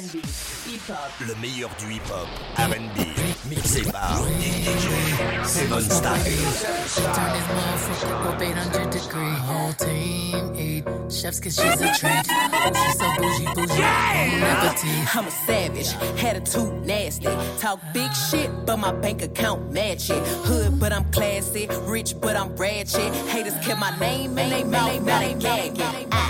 R&B, hip-hop. Le meilleur du hip-hop, R&B, mixé par DJ Seven Style. Turn this motherfucker up 800 degree. Whole team eat chefs cause she's a treat. She's so bougie, bougie. Appetite. I'm a savage, attitude nasty. Talk big shit, but my bank account match it. Hood, but I'm classy. Rich, but I'm ratchet. Haters kept my name in they mouth, now they gagging.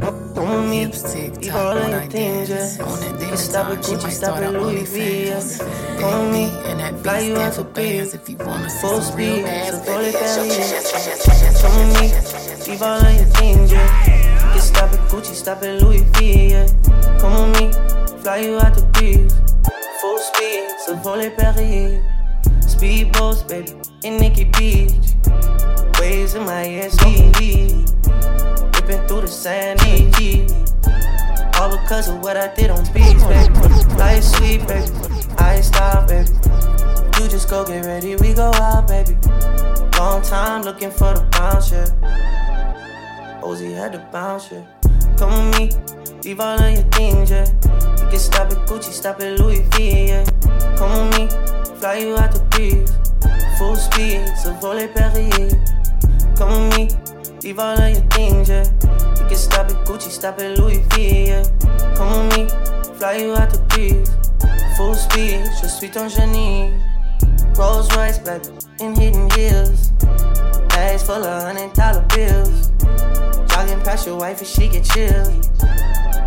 happening? on me. Hips tick Leave tock all of when your I dance. On that You dance stop time, she Gucci, might stop start Louis V. On me, And that fly you out for to bands if you wanna see Full some real speed, ass, so pull it baby. back, on me. Leave all of your things, yeah. You can stop at Gucci, stop at Louis V, yeah. Come on me, fly you out to breeze. Full speed, so pull it Paris. Speedboats, baby, in Nikki Beach. Waves in my SUV. Through the sandy G. All because of what I did on beats, baby. Life sweet, baby. I ain't stop, baby. You just go get ready, we go out, baby. Long time looking for the bounce, yeah. Ozzy had to bounce, yeah. Come with me, leave all of your things, yeah. You can stop at Gucci, stop at Louis V, yeah. Come with me, fly you out to breeze. Full speed, so volley Paris. Come with me, leave all of your things, yeah. You can stop at Gucci, stop at Louis V, yeah. Come with me, fly you out to breeze. Full speed, je suis ton génie. Rolls Royce, baby, in hidden hills. Bags full of hundred dollar bills. Jogging past your wife and she get chilled.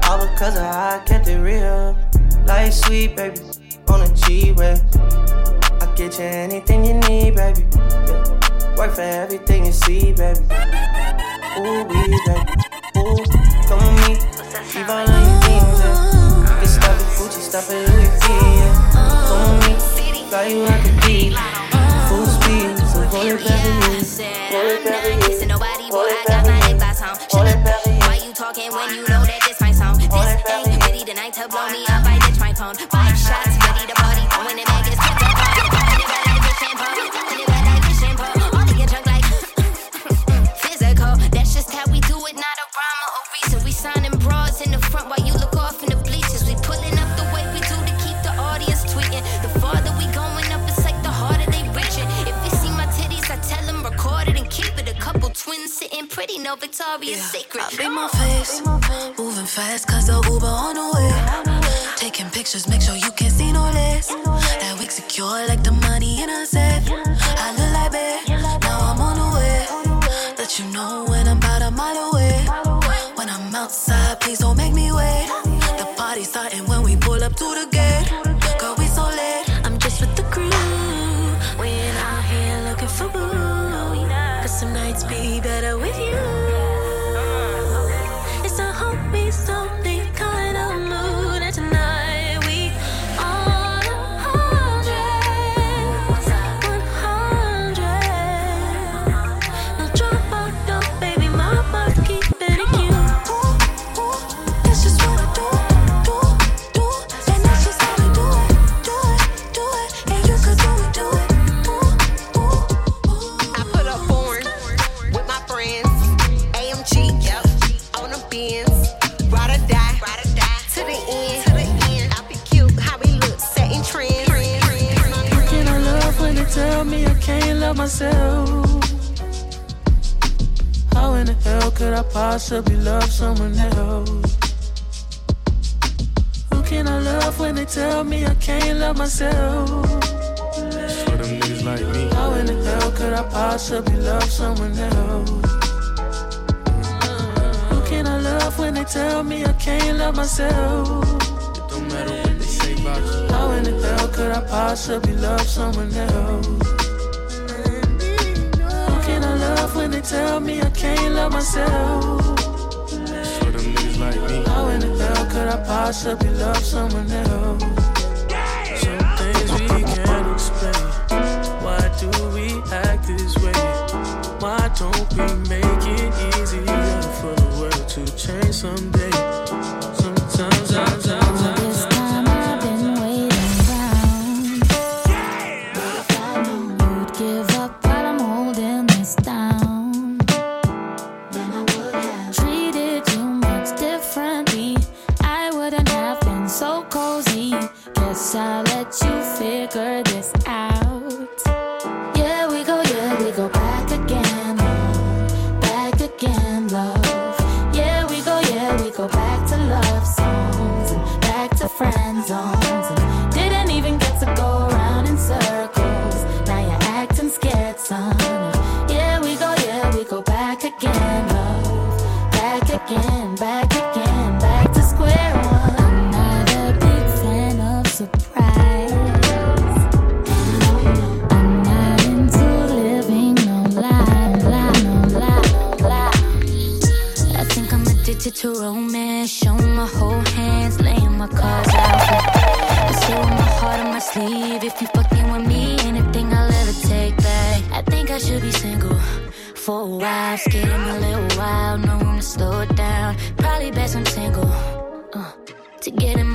All because of how I kept it real. Life sweet, baby, on a G-Way. I get you anything you need, baby. Yeah. Work for everything you see, baby. Ooh, we, baby. Ooh, come with me. Leave all of your things, yeah. You can stop at Gucci, stop at Louis V, yeah. Come with me. Fly you out the deep. Full speed, so pull it back in you. Pull it back in. Nobody, boy, I got my in it in. Why you talking when you know that this my song? This it in ain't you. ready tonight to blow me up. I ditch my phone. No Victoria's Secret. I beat my face, moving fast cause the Uber on the way. Taking pictures, make sure you can't see no less. That wig secure like the money in a safe. I I possibly love someone else? Who can I love when they tell me I can't love myself? For them niggas like me. How in the hell could I possibly love someone else? Who can I love when they tell me I can't love myself? It don't matter what they say about you. How in the hell could I possibly love someone else? tell me I can't love myself. For them niggas like me. How in the hell could I possibly love someone else? Some things we can't explain. Why do we act this way? Why don't we make it easier for the world to change someday?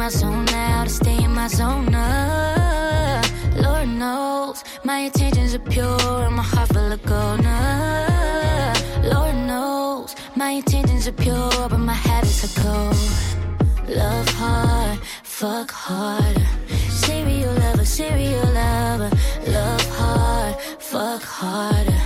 My zone now, to stay in my zone. Uh, Lord knows my intentions are pure and my heart full of gold. Uh, Lord knows my intentions are pure, but my habits are cold. Love hard, fuck hard. Serial lover, serial lover. Love hard, fuck harder.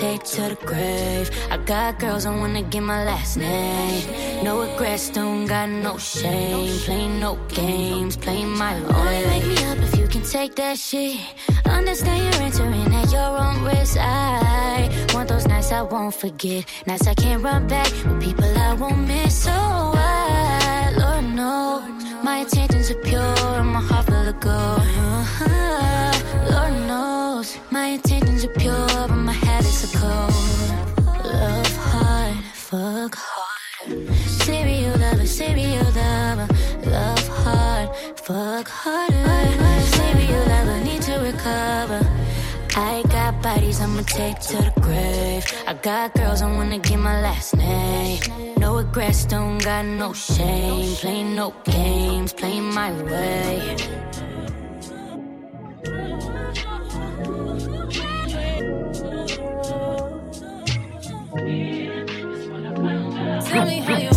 Take to the grave. I got girls I wanna give my last name. No regrets, don't got no shame. Play no games, play my way. Only wake me up if you can take that shit. Understand you're entering at your own risk. I want those nights I won't forget. Nights I can't run back with people I won't miss. So I, Lord knows, my intentions are pure and my heart full of gold. Uh-huh. Lord knows, my intentions are pure, fuck harder. Serial lover, need to recover. I got bodies I'ma take to the grave. I got girls I wanna give my last name. No regrets, don't got no shame. Playing no games, playing my way. Tell me how you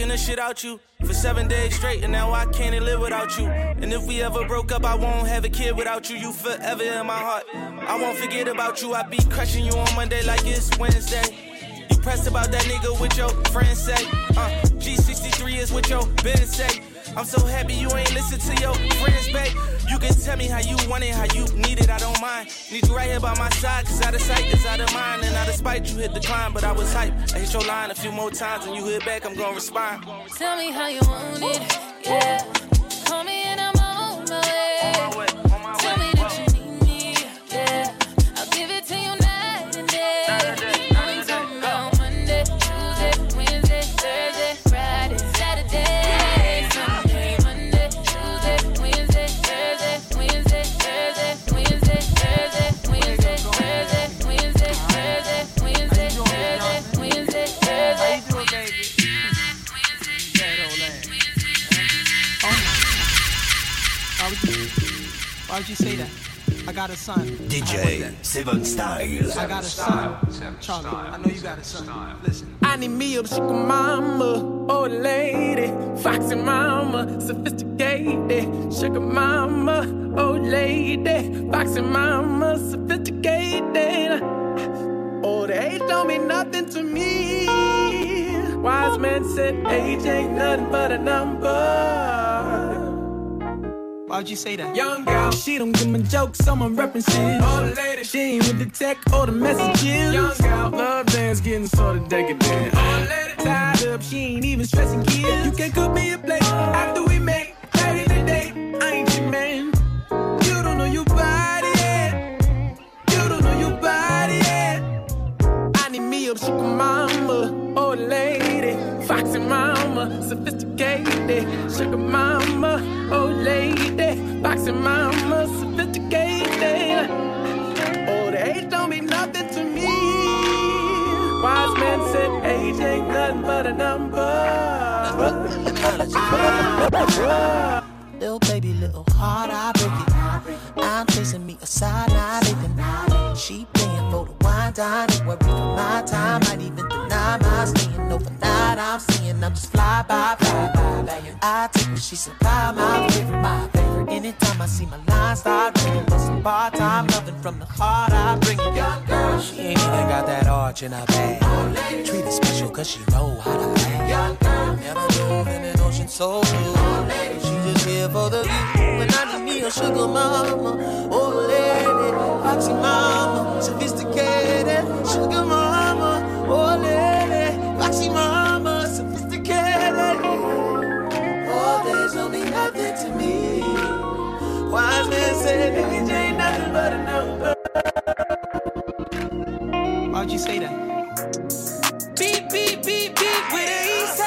fucking the shit out you for seven days straight, and now I can't live without you. And if we ever broke up, I won't have a kid without you. You forever in my heart. I won't forget about you. I be crushing you on Monday like it's Wednesday. You pressed about that nigga with your friends say. Uh, G63 is what your business say. I'm so happy you ain't listen to your friends, babe. You can tell me how you want it, how you need it, I don't mind. Need you right here by my side, cause out of sight is out of mind. And out of spite, you hit the climb, but I was hype. I hit your line a few more times, and you hit back, I'm gonna respond. Tell me how you want it, yeah. Got a son. DJ Seven Style. I got a son. Charlie, I know you got a son. Listen. I need me a sugar mama, old lady, foxy mama, sophisticated. Sugar mama, old lady, foxy Foxy mama, sophisticated. Oh, the age don't mean nothing to me. Wise man said age ain't nothing but a number. Why'd you say that? Young girl, she don't give me jokes, someone references. Old lady, she ain't with the tech or the messages. Young girl, love dance getting sort of decadent. Old lady, tied up, she ain't even stressing kids. You can cook me a plate after we make back in the day. I ain't your man. You don't know your body yet. You don't know your body yet. I need me a sugar mama, old lady, foxy mama, sophisticated. Sugar mama, old lady, foxy mama, sophisticated. Oh, Old age don't mean nothing to me. Wise man said age ain't nothing but a number. Little baby, little heart, I break it. I'm chasing me a side, not even. She paying for the wine, dine, and worry for my time. Might even deny my staying overnight. I'm seeing I'm just fly by, fly by. by I take what she supply, my favorite, my favorite. Anytime I see my line start ringing, but some part time loving from the heart, I bring it. Young girl, she ain't even got that arch in her bag. Treat her special cause she know how to act. Young girl, never knew in an ocean so blue. She just here for the view. When I need me a sugar mama, oh lady, foxy mama, sophisticated. Sugar mama, oh lady, foxy mama, to me. Wise man said ain't nothing but a number. Why'd you say that? Beep, beep, beep, beep with the east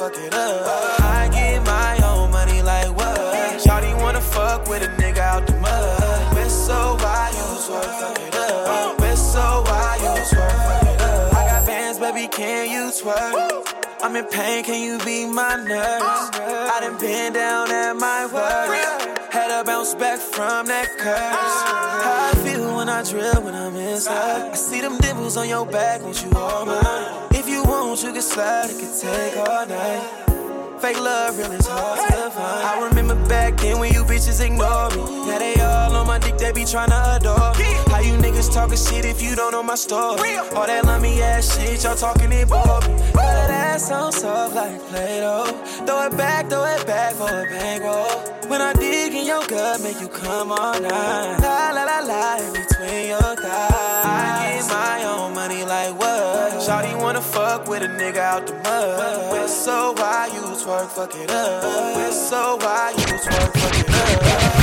fuck it up? I get my own money like what? Shawty wanna fuck with a nigga out the mud. So why you twerk, fuck it up? So why you twerk, fuck it up? I got bands, baby, can you twerk? I'm in pain, can you be my nurse? I done been down at my work. Had to bounce back from that curse. How I feel when I drill when I'm inside. I see them dimples on your back, won't you all mine? If you can slide, it can take all night. Fake love real is hard to find. I remember back then when you bitches ignored me. Now they all on my dick, they be tryna adore me. How you niggas talking shit if you don't know my story? All that lummy ass shit, y'all talking it bore me. Got that ass on soft like Play-Doh. Throw it back, throw it back for a bankroll. When I dig in your gut, make you come all night. La la la la, in between your thighs. Wanna fuck with a nigga out the mud. So why you twerk, fuck it up? So why you twerk, fuck it up? What?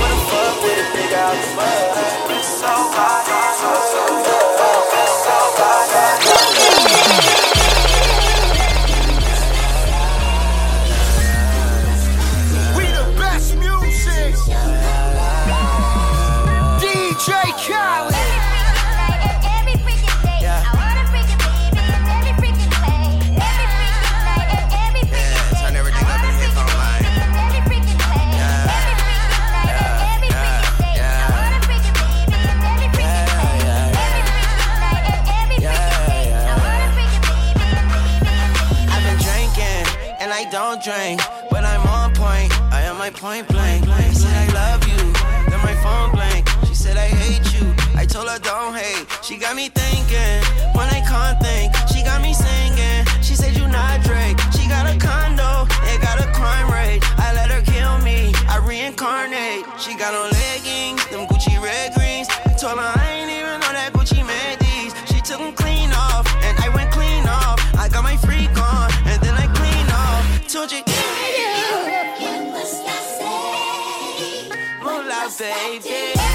Wanna fuck with a nigga out the mud. So why you twerk, fuck it up? no drink, but I'm on point. I am my point blank. I said I love you, then my phone blank. She said I hate you. I told her don't hate. She got me thinking when I can't think. She got me singing. She said you not Drake. She got a condo, it got a crime rate. I let her kill me. I reincarnate. She got on Hola, baby.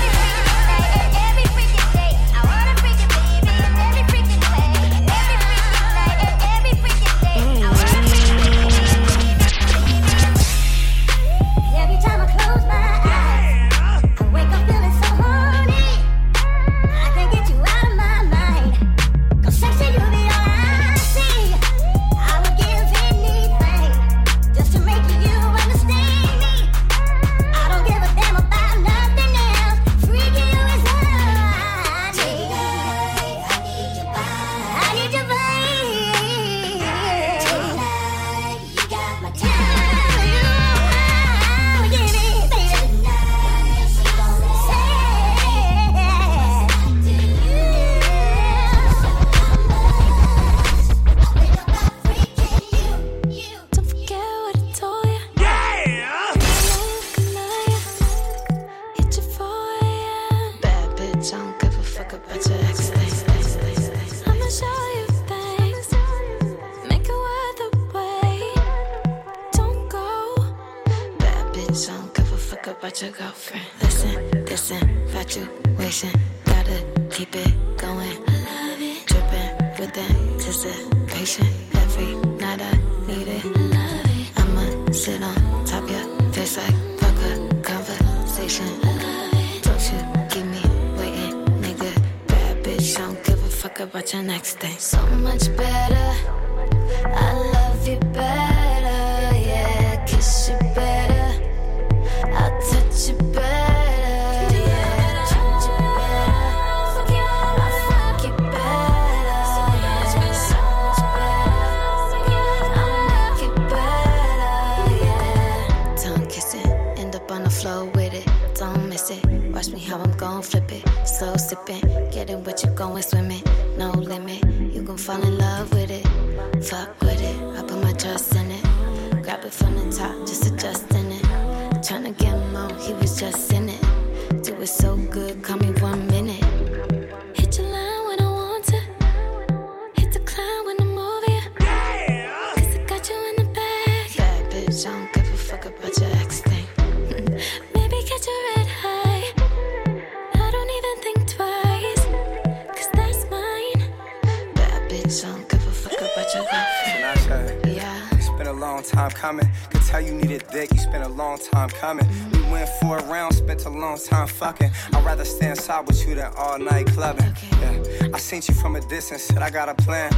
seen you from a distance, said I got a plan.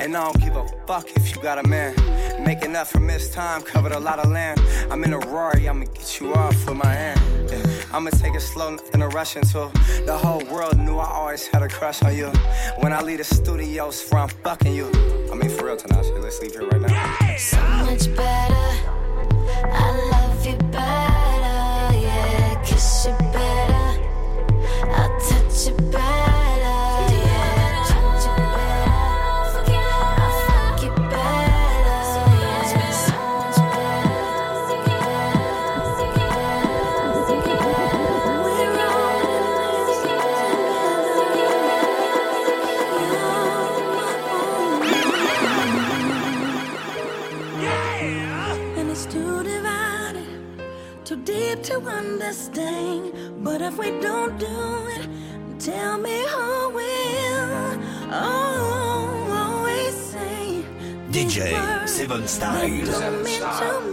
And I don't give a fuck if you got a man. Making up for missed time, covered a lot of land. I'm in a Rari, I'ma get you off with my hand. Yeah. I'ma take it slow in a rush until the whole world knew I always had a crush on you. When I leave the studios, from fucking you. I mean, for real, Tanashi, let's leave here right now. So much better. I love you better. Yeah, kiss you better. DJ Seven Styles.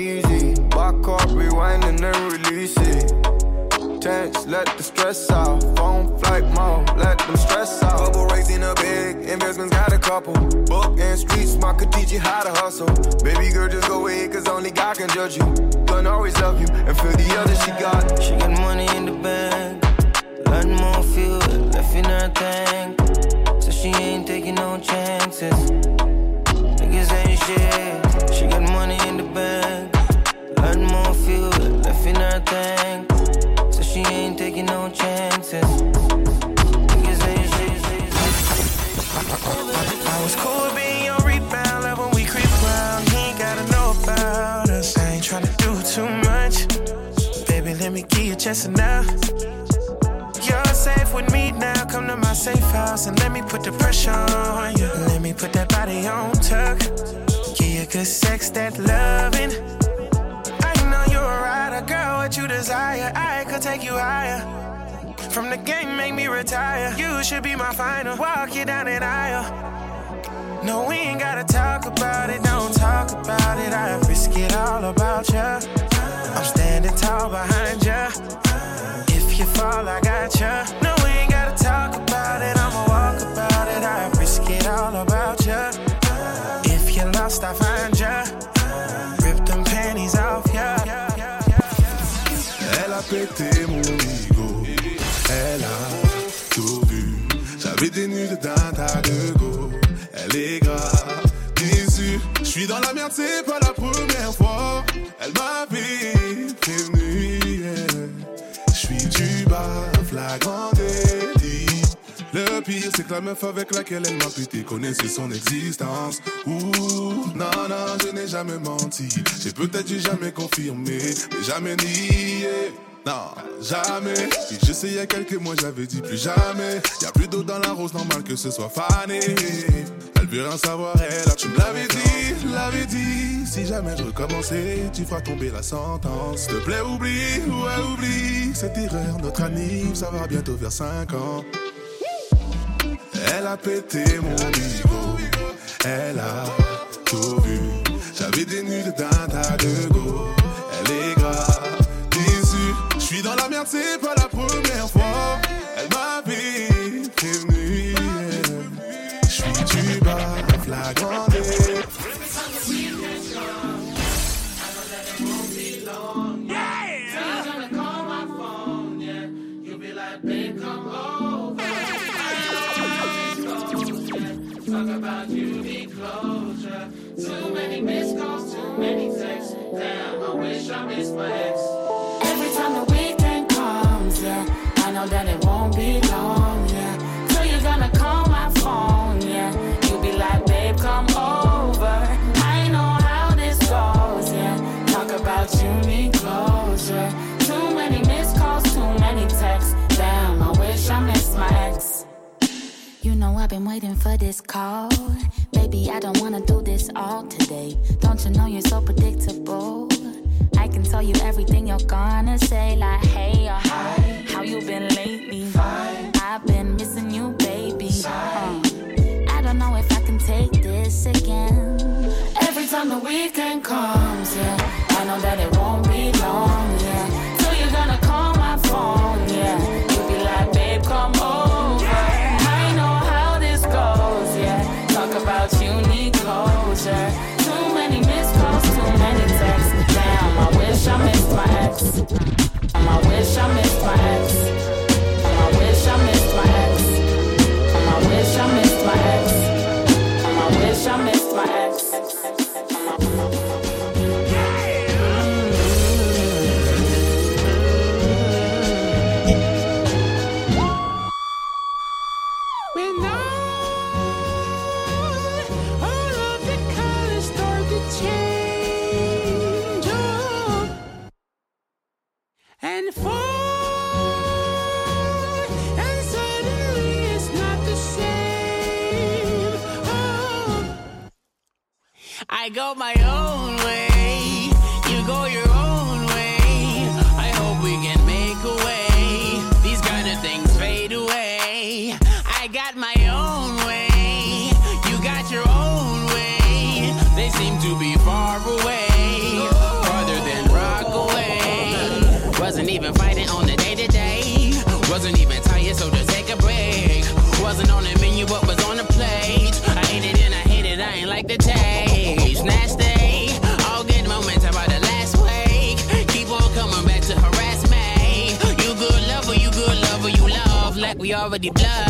easy. Back up, rewind and then release it. Tense, let the stress out. Phone flight mode, let them stress out. Bubble raising a big, investments got a couple. Book and streets, smart could teach you how to hustle. Baby girl, just go away, cause only God can judge you. Gonna always love you and feel the other she got. She got money in the bag, learn more fuel left in her tank. So she ain't taking no chances. Niggas ain't shit, she got money in the bank. Add more fuel, left in her tank. So she ain't taking no chances. I was cool with being on rebound, love when we creep around. He ain't gotta know about us. I ain't tryna to do too much. Baby, let me give you a chance now. You're safe with me now. Come to my safe house and let me put the pressure on you. Let me put that body on tuck. Give you good sex, that loving rider, girl. What you desire, I could take you higher. From the game, make me retire. You should be my final. Walk you down an aisle. No, we ain't gotta talk about it. Don't talk about it. I risk it all about you. I'm standing tall behind you. If you fall, I got you. No, we ain't gotta talk about it. I'ma walk about it. I risk it all about you. If you're lost, I find mon ego. Elle a tout vu. J'avais des de d'un tas de go. Elle est grave déçue. Je suis dans la merde, c'est pas la première fois. Elle m'avait prévenu. Je suis du bas, flagrant délit. Le pire, c'est que la meuf avec laquelle elle m'a pété connaissait son existence. Ouh, non, non, je n'ai jamais menti. J'ai peut-être jamais confirmé, mais jamais nié. Non, jamais. Si je sais, il y a quelques mois, j'avais dit plus jamais. Y a plus d'eau dans la rose, normal que ce soit fané. Elle veut rien savoir, elle. Tu me l'avais dit, l'avais dit. Si jamais je recommençais, tu feras tomber la sentence. S'il te plaît, oublie, ouais, oublie. Cette erreur, notre anniv, ça va bientôt vers 5 ans. Elle a pété mon bigot. Elle a tout vu. J'avais des de d'un tas de go. La merde, c'est pas la première fois. Elle m'avait prévenu. Je suis du bas, flagrant. Too many missed calls, too many texts. Damn, I wish I missed my ex. I've been waiting for this call. Baby, I don't wanna do this all today. Don't you know you're so predictable? I can tell you everything you're gonna say, like hey or hi. How you been lately? Fine. I've been missing you, baby. Uh, I don't know if I can take this again. Every time the weekend comes, yeah, I know that it won't be long, yeah. So you're gonna call my phone, yeah. I wish I missed I go my own already blood.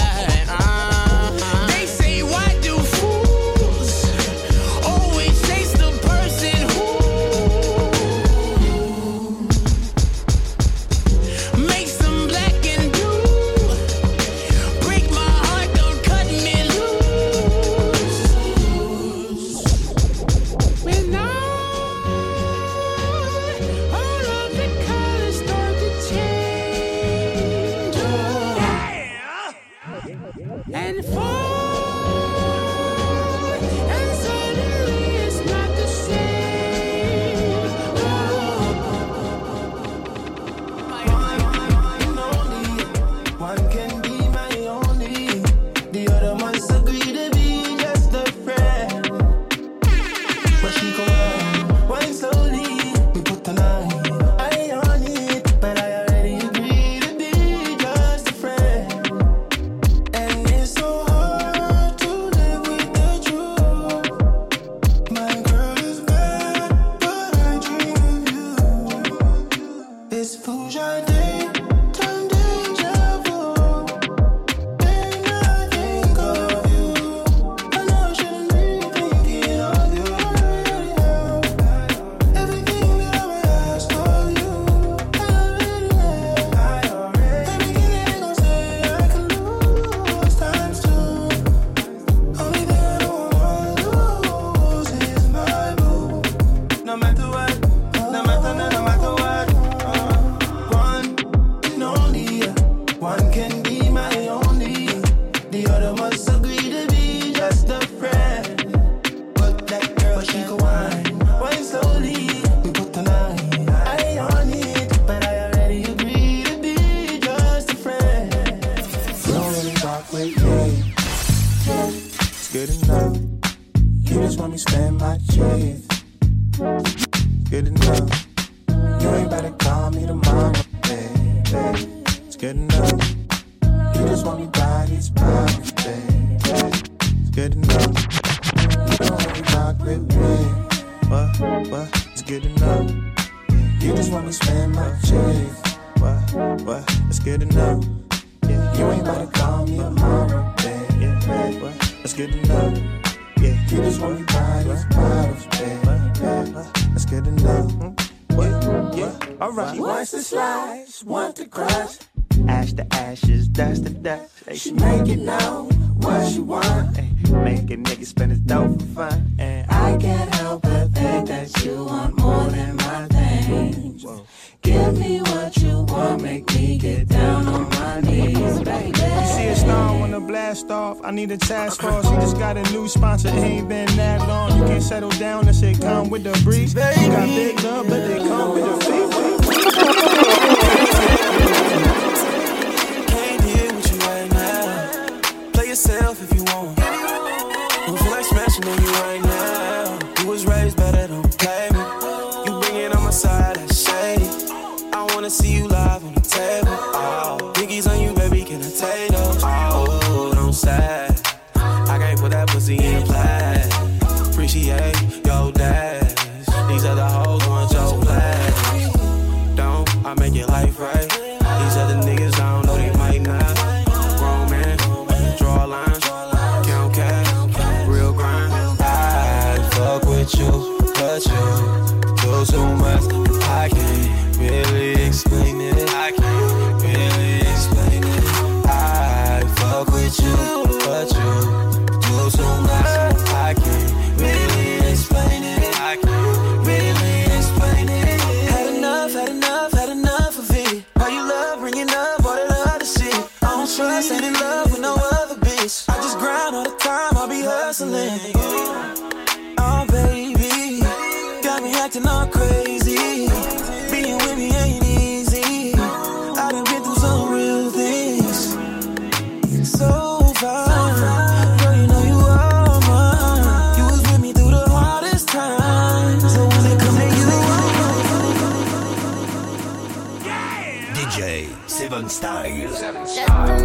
Seven Style.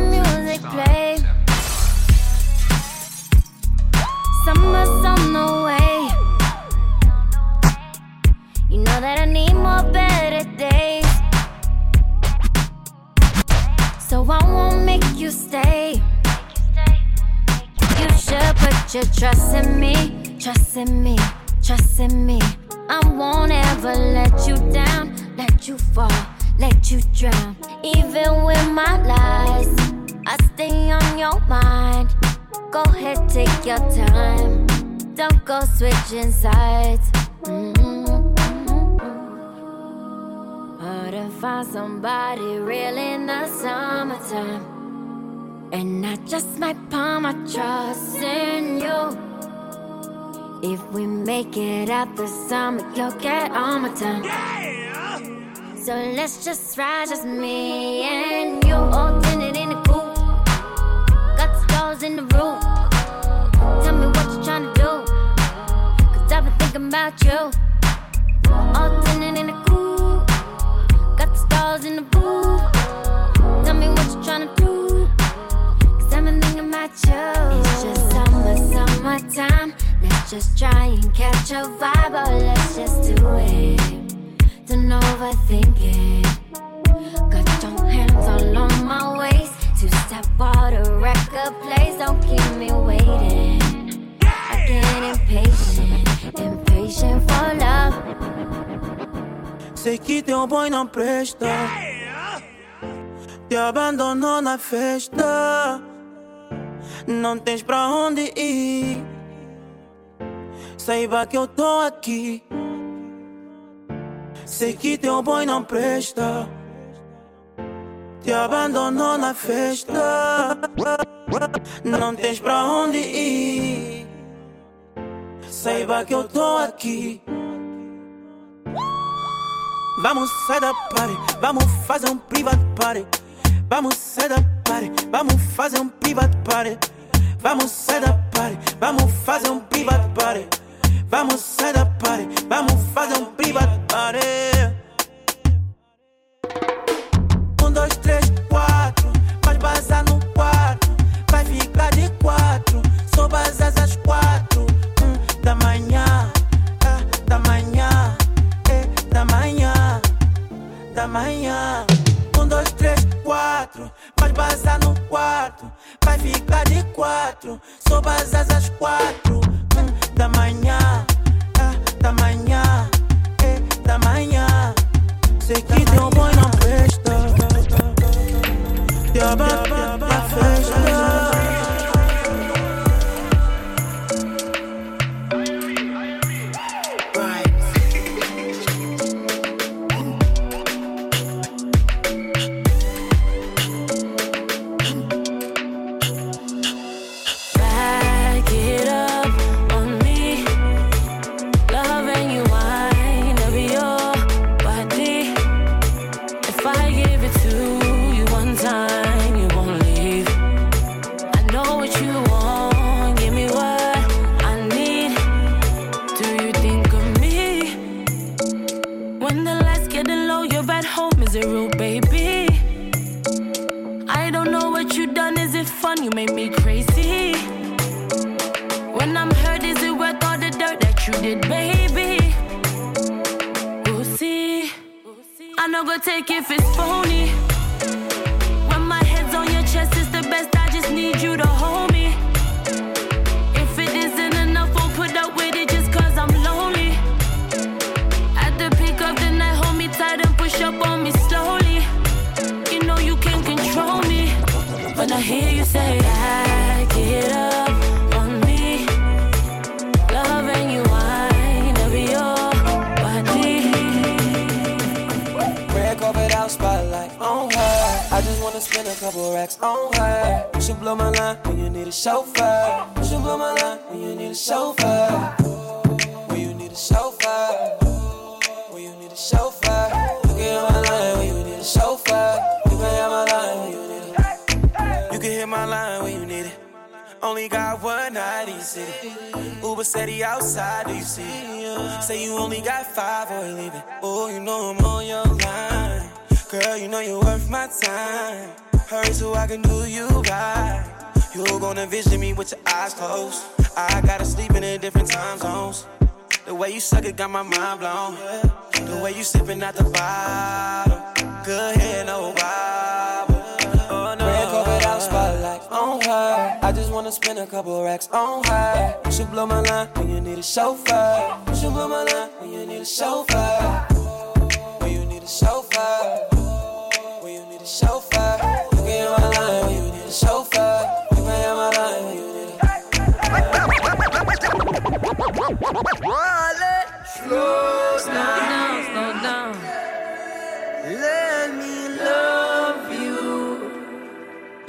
Let's just try, just me and you. All tinted in the coupe. Got the stars in the roof. Tell me what you're trying to do. Cause I've been thinking about you. All tinted in the coupe. Got the stars in the roof. Tell me what you're trying to do. Cause I've been thinking about you. It's just summer, summertime. Let's just try and catch a vibe. Or let's just do it. overthinking. Hands my step. Don't keep me waiting. Impatient, impatient for love. Sei que teu boy não presta. Te abandonou na festa. Não tens pra onde ir. Saiba que eu tô aqui. Sei que teu boi não presta. Te abandonou na festa. Não tens pra onde ir. Saiba que eu tô aqui. Vamos sair da party, vamos fazer um private party. Vamos sair da party, vamos fazer um private party. Vamos sair da party, vamos fazer um private party. Vamos sair da party, vamos fazer um privado party. Um, dois, três.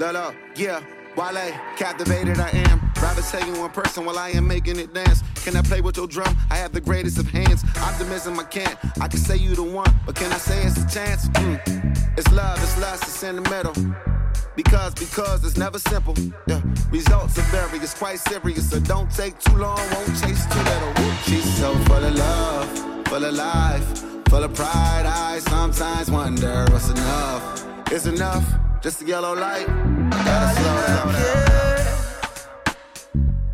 Lolo, yeah, Wale, captivated I am. Robert's taking one person while I am making it dance. Can I play with your drum? I have the greatest of hands. Optimism I can't. I can say you the one, but can I say it's a chance? Mm. It's love, it's lust, it's in the. Because, because it's never simple. Yeah. Results are various, quite serious. So don't take too long, won't chase too little. She's so full of love, full of life, full of pride. I sometimes wonder what's enough. Is enough just a yellow light? I gotta.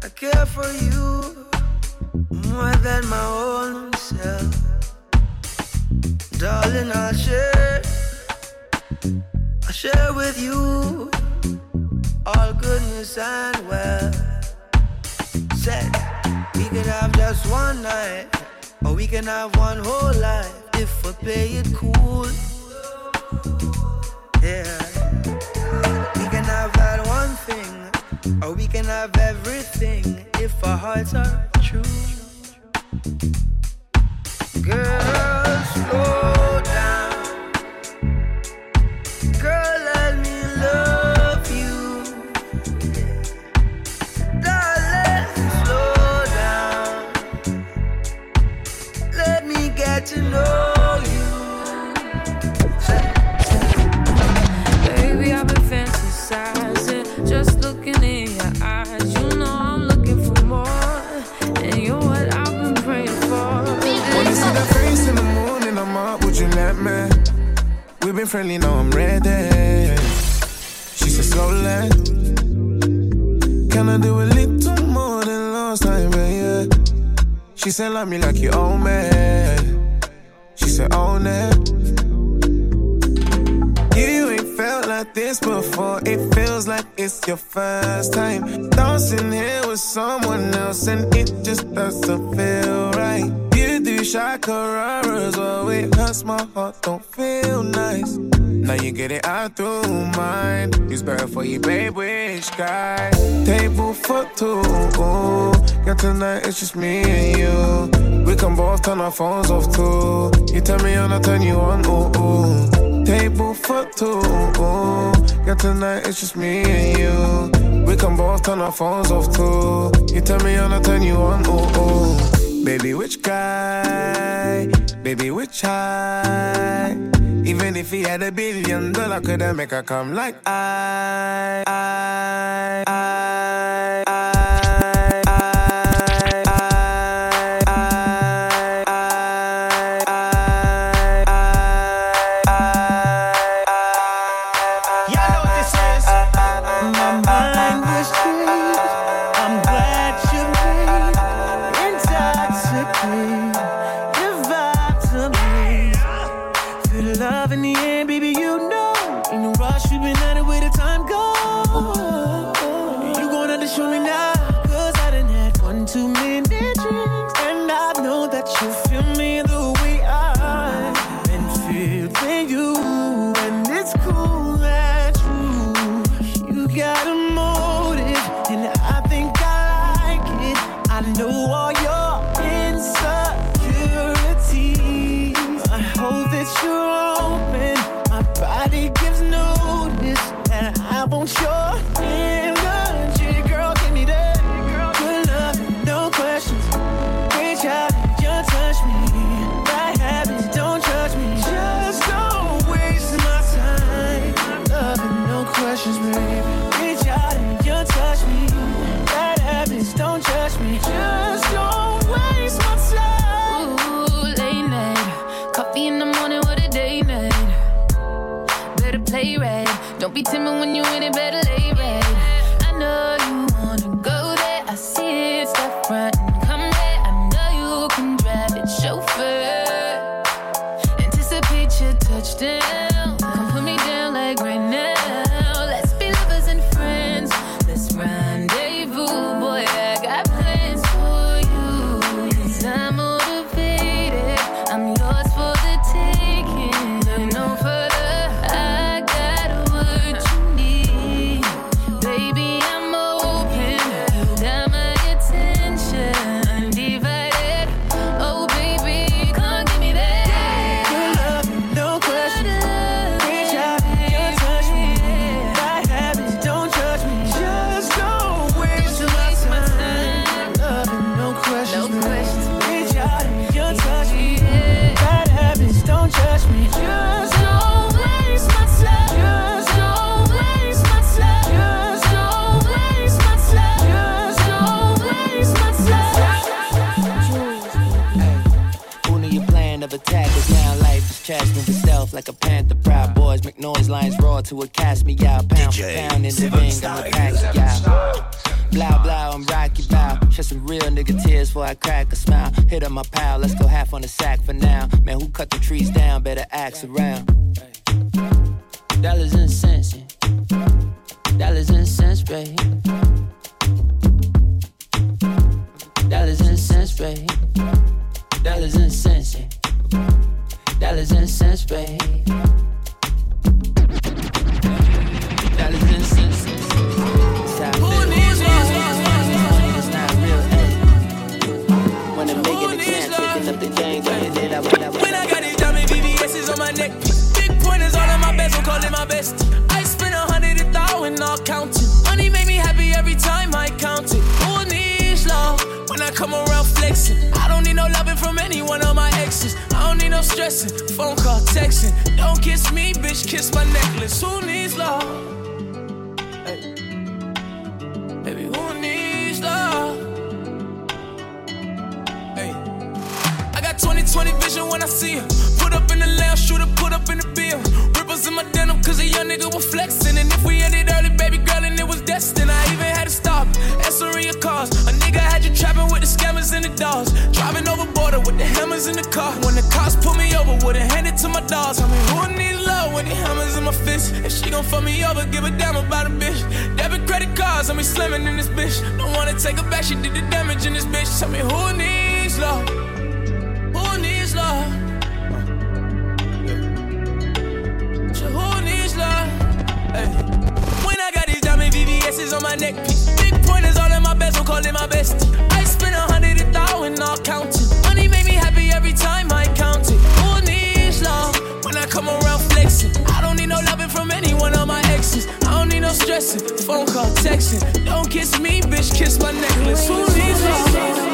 I care for you more than my own self. Darling, I'll share, I'll share with you all goodness and wealth. Said we could have just one night, or we can have one whole life if we play it cool. Yeah, can that one thing, or we can have everything if our hearts are true. Girl, slow down. Been friendly, now I'm ready. She said, slowly. Can I do a little more than last time, baby? She said, love me like you own me. She said, own it. You ain't felt like this before. It feels like it's your first time. Dancing here with someone else, and it just doesn't feel right. You shakararas, oh, it hurts my heart, don't feel nice. Now you get it out through mine. It's better for you, babe, which guy? Table for two. Yeah, tonight it's just me and you. We can both turn our phones off too. You tell me on, I turn you on, ooh, ooh. Table for two. Yeah, tonight it's just me and you. We can both turn our phones off too. You tell me on, I turn you on, ooh, ooh. Baby, which guy? Baby, which high? Even if he had a billion dollar, could I make her come like I, I, I, your vibe to me. Feel the love in the air, baby. You to a cast me out. Pound for pound in the ring, I'm a pack y'all. Blah blah, I'm Rocky Bow. Shed some real nigga tears before I crack a smile. Hit on my pal, let's go half on the sack for now. Man, who cut the trees down? Better axe around. Dollars and cents, yeah. dollars and cents, babe. Dollars and cents, babe. Dollars and cents, yeah. Dollars and cents, babe. Stressing, phone call, texting. Don't kiss me, bitch, kiss my necklace. Who needs love? 20 vision when I see her. Put up in the lounge, shooter, put up in the bill. Ripples in my denim, cause a young nigga was flexing. And if we ended early, baby girl, and it was destined. I even had to stop, answering your calls. A nigga had you trapping with the scammers and the dogs. Driving over border with the hammers in the car. When the cops pulled me over, would've handed to my dogs. I mean, who needs love when the hammers in my fist? And she gon' fuck me over, give a damn about a bitch. Debit credit cards, I'm be slimming in this bitch. Don't wanna take her back, she did the damage in this bitch. Tell me who needs love. My neck, big pointers all in my best, I'm calling my. I spend a hundred a thousand, all counting. Money me happy every time I count it. Who needs love when I come around flexing? I don't need no loving from any one of my exes. I don't need no stressing, phone call, texting. Don't kiss me, bitch, kiss my necklace. Who needs love?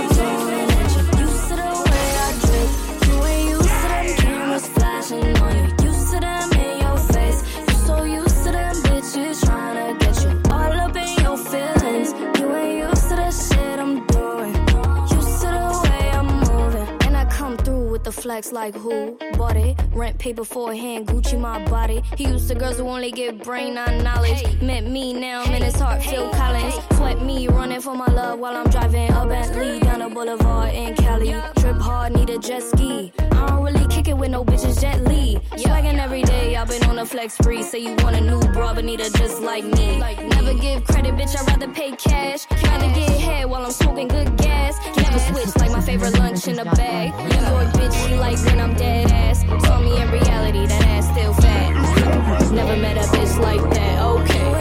Flex like who bought it? Rent paid beforehand, Gucci my body. He used to girls who only get brain on knowledge. Met me now, I'm in his heart, Phil Collins. Sweat me running for my love while I'm driving a Bentley down the boulevard in Cali. Trip hard, need a jet ski. I don't really kick it with no bitches, Jet Li. Swagging every day, I've been on a flex free. Say you want a new bra, but need a just like me. Never give credit, bitch, I'd rather pay cash. Rather get head while I'm smoking good gas. Never switch like my favorite lunch in a bag. New York bitch, she like when I'm dead ass. Saw me in reality, that ass still fat. Never met a bitch like that, okay.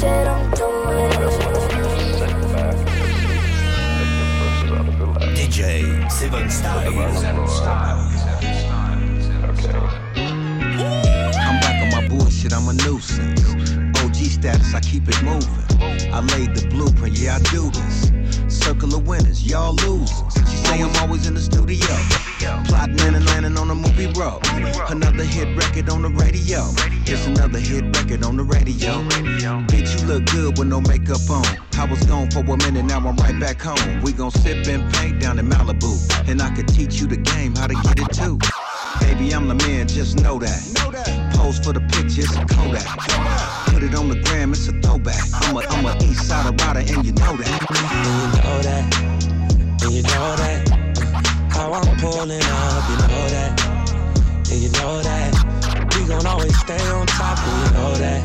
Shit I'm DJ Seven Styles. I'm back on my bullshit, I'm a nuisance. OG status, I keep it moving. I laid the blueprint, yeah, I do this. Circle of winners, y'all losers. She say I'm always in the studio. Plotting and landing on a movie road. Another hit record on the radio. Just another hit record on the radio. Bitch, you look good with no makeup on. I was gone for a minute, now I'm right back home. We gon' sip and paint down in Malibu. And I could teach you the game, how to get it too. Baby, I'm the man, just know that. Pose for the pictures, Kodak. Put it on the gram, it's a throwback. I'm a, I'm a east side rider, and you know that. You know that, and you know that. How I'm pulling up, you know that, and you know that. We gon' always stay on top, and you know that,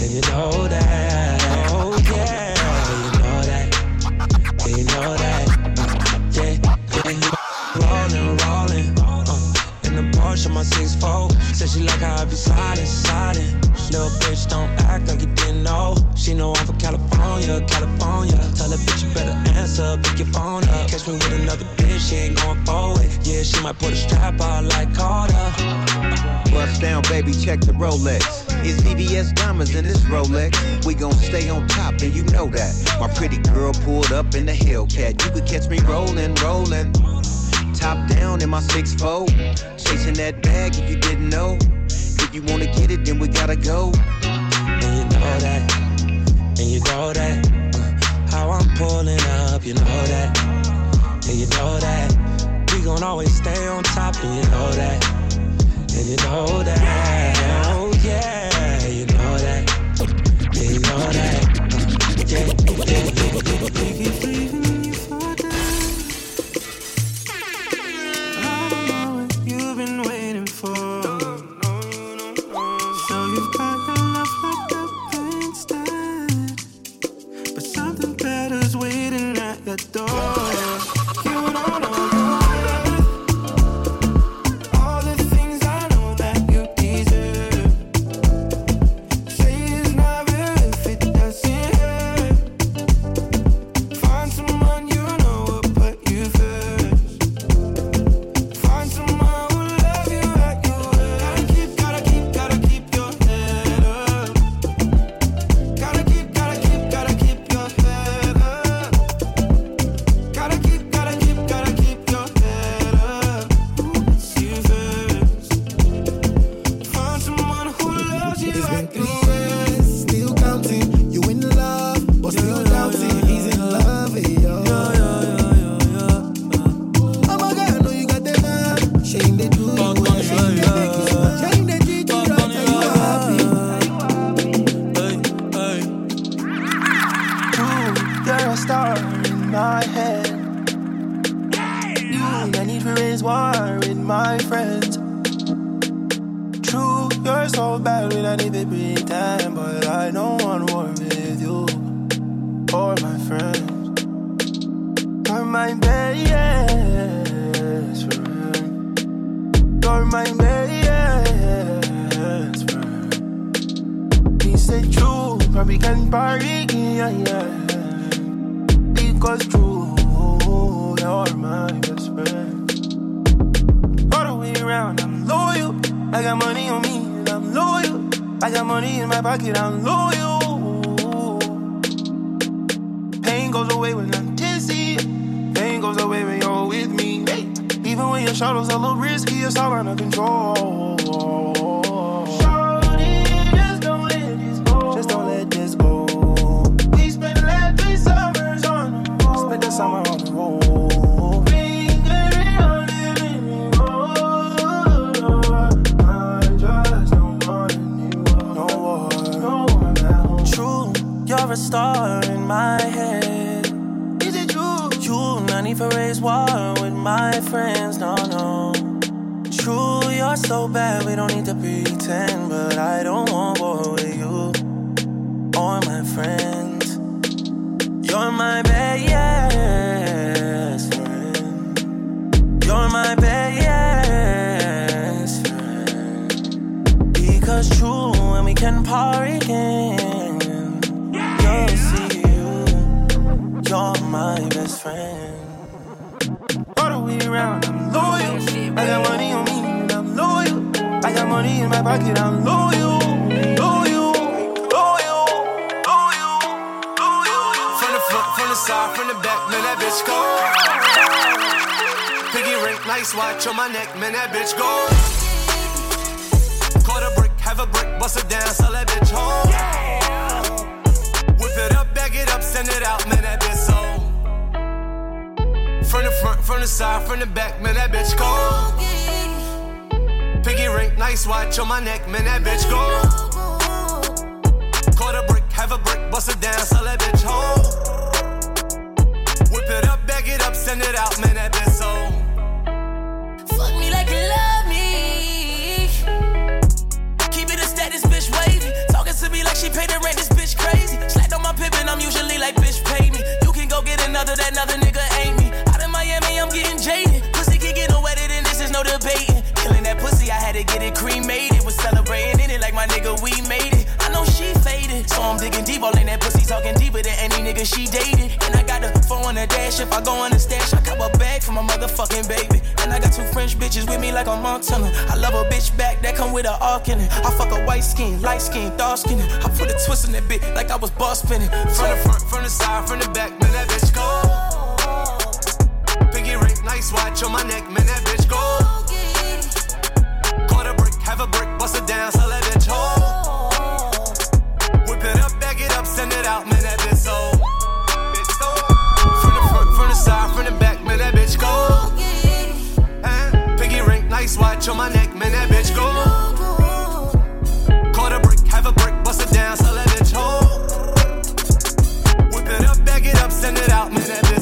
and you know that. Oh yeah, you know that, and you know that. Yeah, yeah. Rolling, rolling. Uh, in the Porsche, my 6'4. Said she like how I be sliding, sliding. Little bitch don't act like you didn't know. She know I'm from California, California. Tell her bitch you better answer, pick your phone up. Catch me with another bitch, she ain't going forward. Yeah, she might put a strap on like Carter. Bust down, baby, check the Rolex. It's VVS diamonds in this Rolex. We gon' stay on top, and you know that. My pretty girl pulled up in the Hellcat. You could catch me rolling, rolling. Top down in my six 6'4. Chasing that bag if you didn't know. You wanna get it, then we gotta go. And you know that, and you know that. Uh, how I'm pulling up, you know that, and you know that. We gon' always stay on top, and you know that. And you know that. Oh, yeah, you know that. Yeah, you know that. Yeah, yeah, yeah, yeah. Waiting your shadows are a little risky, it's all under control. Just don't let this go. Just don't let this go. We spent last three summers on the road. Spent the summer on the road. Fingering on living road. Need for raise war with my friends. No, no. True, you're so bad, we don't need to pretend. But I don't want war with you or my friends. You're my best friend. You're my best friend. Because true, when we can party again, you'll see you. You're my best friend. Money in my pocket, I'm loyal. Loyal, loyal, loyal, loyal. From the front, from the side, from the back, man, that bitch go. Piggy ring, nice watch on my neck, man, that bitch go. Caught a brick, have a brick, bust it down, sell that bitch home. Whip it up, bag it up, send it out, man, that bitch so. From the front, from the side, from the back, man, that bitch go. Piggy ring, nice watch on my neck, man, that bitch go. Caught a brick, have a brick, bust it down, sell that bitch home. Whip it up, bag it up, send it out, man, that bitch so. Fuck me like you love me. Keep it a status, bitch wavy. Talking to me like she paid the rent, this bitch crazy. Slapped on my pippin', I'm usually like, bitch, pay me. You can go get another, that another get it cremated. Was celebrating in it like my nigga, we made it. I know she faded, so I'm digging deep, all in that pussy, talking deeper than any nigga she dated. And I got the phone on the dash, if I go on the stash, I cop a bag for my motherfucking baby. And I got two French bitches with me like a Montana. I love a bitch back that come with a arc in it. I fuck a white skin, light skin, dark skin. I put a twist in that bit like I was boss spinning. From the front, from the side, from the back, man, that bitch go. Piggy ring, nice watch on my neck, man, that bitch go. Have a brick, bust it down, sell that bitch whole. Whip it up, bag it up, send it out, man, that bitch sold. From the front, from the side, from the back, man, that bitch go. Eh? And piggy ring, nice watch on my neck, man, that bitch go. Caught a brick, have a brick, bust it down, sell that bitch whole. Whip it up, bag it up, send it out, man, that bitch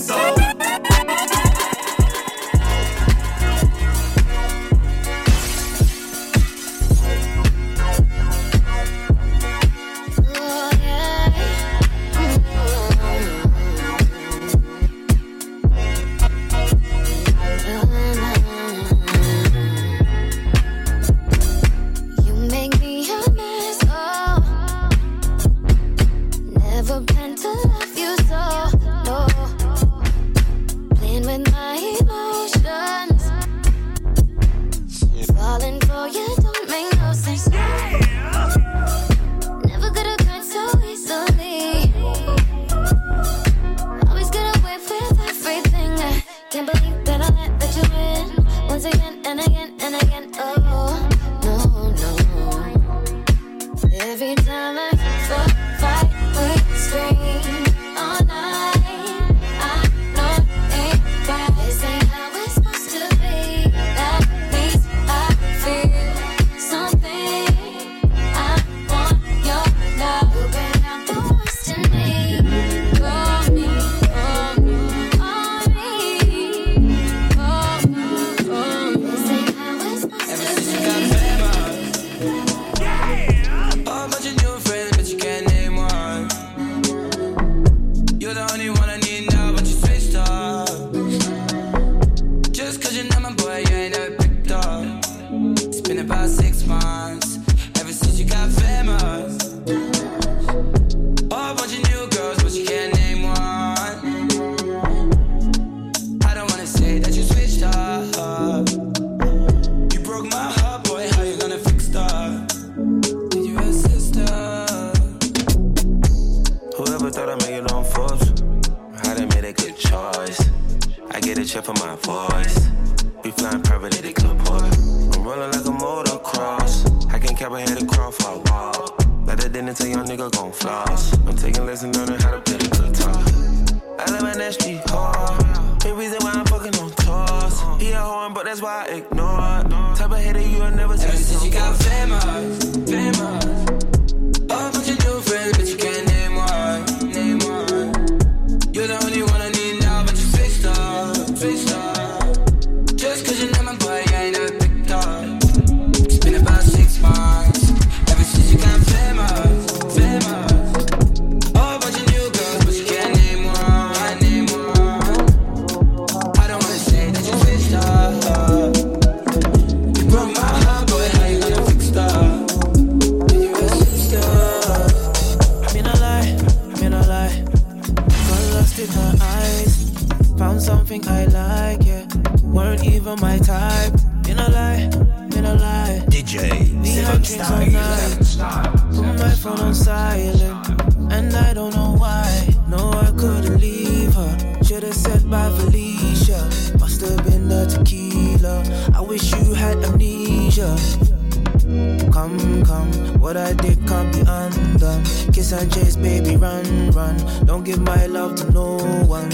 come, come. What I did can't be undone. Kiss and chase, baby, run, run. Don't give my love to no one.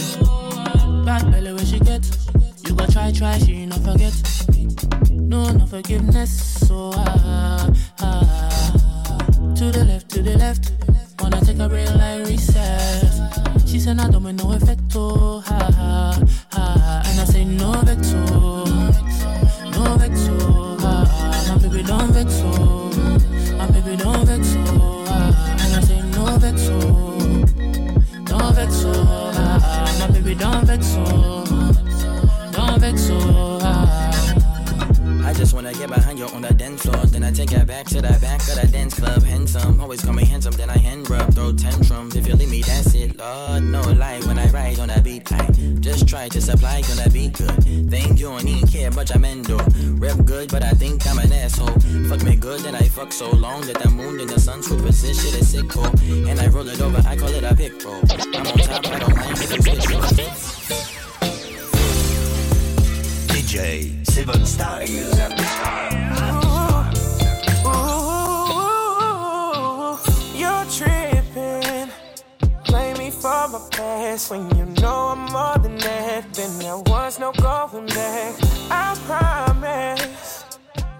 Bad belly when she get. You gon' try, try, she not forget. No, no forgiveness. So ah, ah, ah, to the left, to the left. Wanna take a real line reset. She said, I don't make no effect. Oh. to the back of the dance club, handsome. Always call me handsome, then I hand rub, throw tantrums. If you leave me, that's it. Lord, no lie. When I ride on that beat, I just try to supply, gonna be good. Think you don't even care, but I'm endo. Rep good, but I think I'm an asshole. Fuck me good, then I fuck so long that the moon and the sun position is sick cool. And I roll it over, I call it a pick roll. I'm on top, I don't mind if you switch DJ Seven my past when you know I'm more than that. Then there was no going back. I promise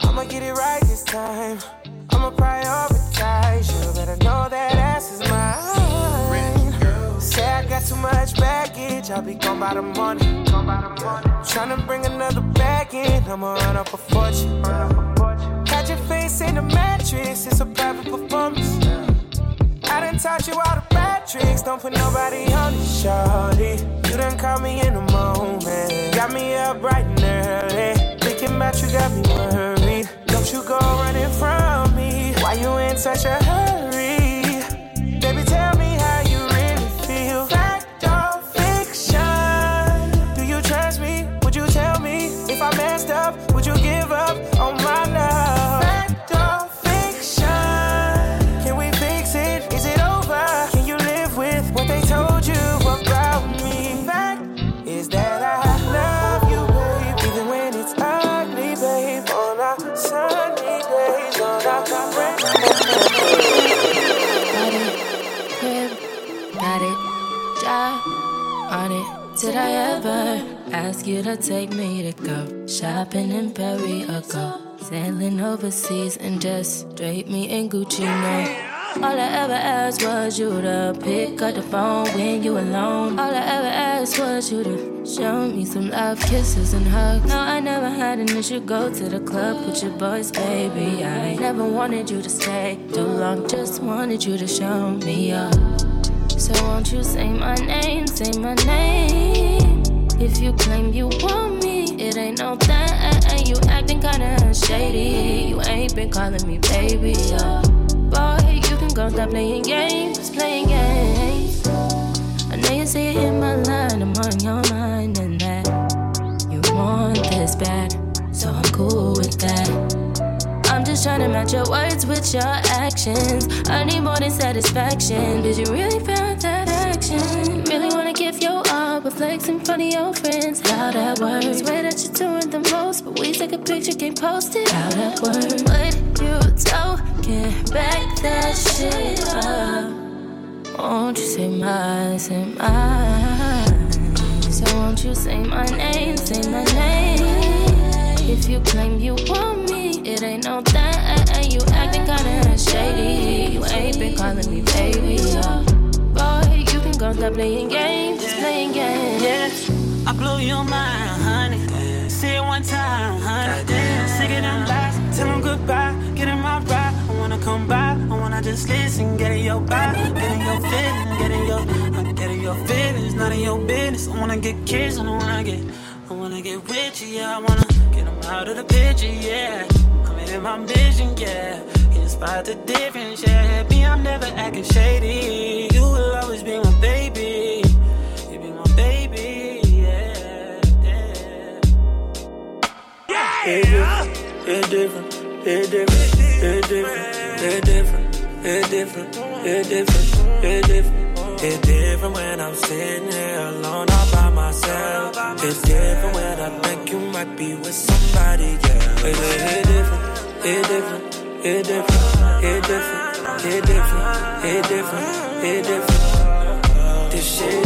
I'ma get it right this time. I'ma prioritize you, but I know that ass is mine. Say I got too much baggage, I'll be gone by the morning. Tryna bring another bag in, I'ma run up a fortune. Catch your face in the mattress, it's a private performance. Taught you all the bad tricks. Don't put nobody on it, shorty. You done caught me in the moment. Got me up bright and early. Thinking about you got me worried. Don't you go running from me. Why you in such a hurry? You to take me to go shopping in Paris or go sailing overseas and just drape me in Gucci? No. All I ever asked was you to pick up the phone when you alone. All I ever asked was you to show me some love, kisses, and hugs. No, I never had an issue. Go to the club with your boys, baby. I never wanted you to stay too long. Just wanted you to show me up. So won't you say my name, say my name? If you claim you want me, it ain't no thing. You acting kinda shady. You ain't been calling me baby, yeah. Boy, you can go stop playing games, playing games. I know you say it in my line, I'm on your mind, and that you want this bad, so I'm cool with that. I'm just trying to match your words with your actions. I need more than satisfaction. Did you really found but flex in front of your friends. How that works? Swear that you're doing the most, but we take a picture, can't post it. How that works? What you talking? Back that shit up. Won't you say my, say my? So won't you say my name, say my name? If you claim you want me, it ain't no thing. You acting kinda shady. You ain't been calling me baby. Yeah. Boy, you stop playing games, just playing games. Yeah, I blow your mind, honey. Say it one time, honey. Sick of them lies, tell them goodbye. Get in my ride, I wanna come by. I wanna just listen, get in your body, get in your feelings, get in your, uh, get in your feelings, not in your business. I wanna get kissed, I wanna get, I wanna get with you, yeah. I wanna get them out of the picture, yeah. I'm in my vision, yeah. Spot the difference, yeah? Me, I'm never acting shady. You will always be my baby. You be my baby, yeah. It's different, it's different, it's different, it's different, it's different, it's different, it's different. It's different when I'm sitting here alone all by myself. It's different when I think you might be with somebody, yeah. It's different, it's different, it's different, it's different, it's different, it's different, it's different. This shit.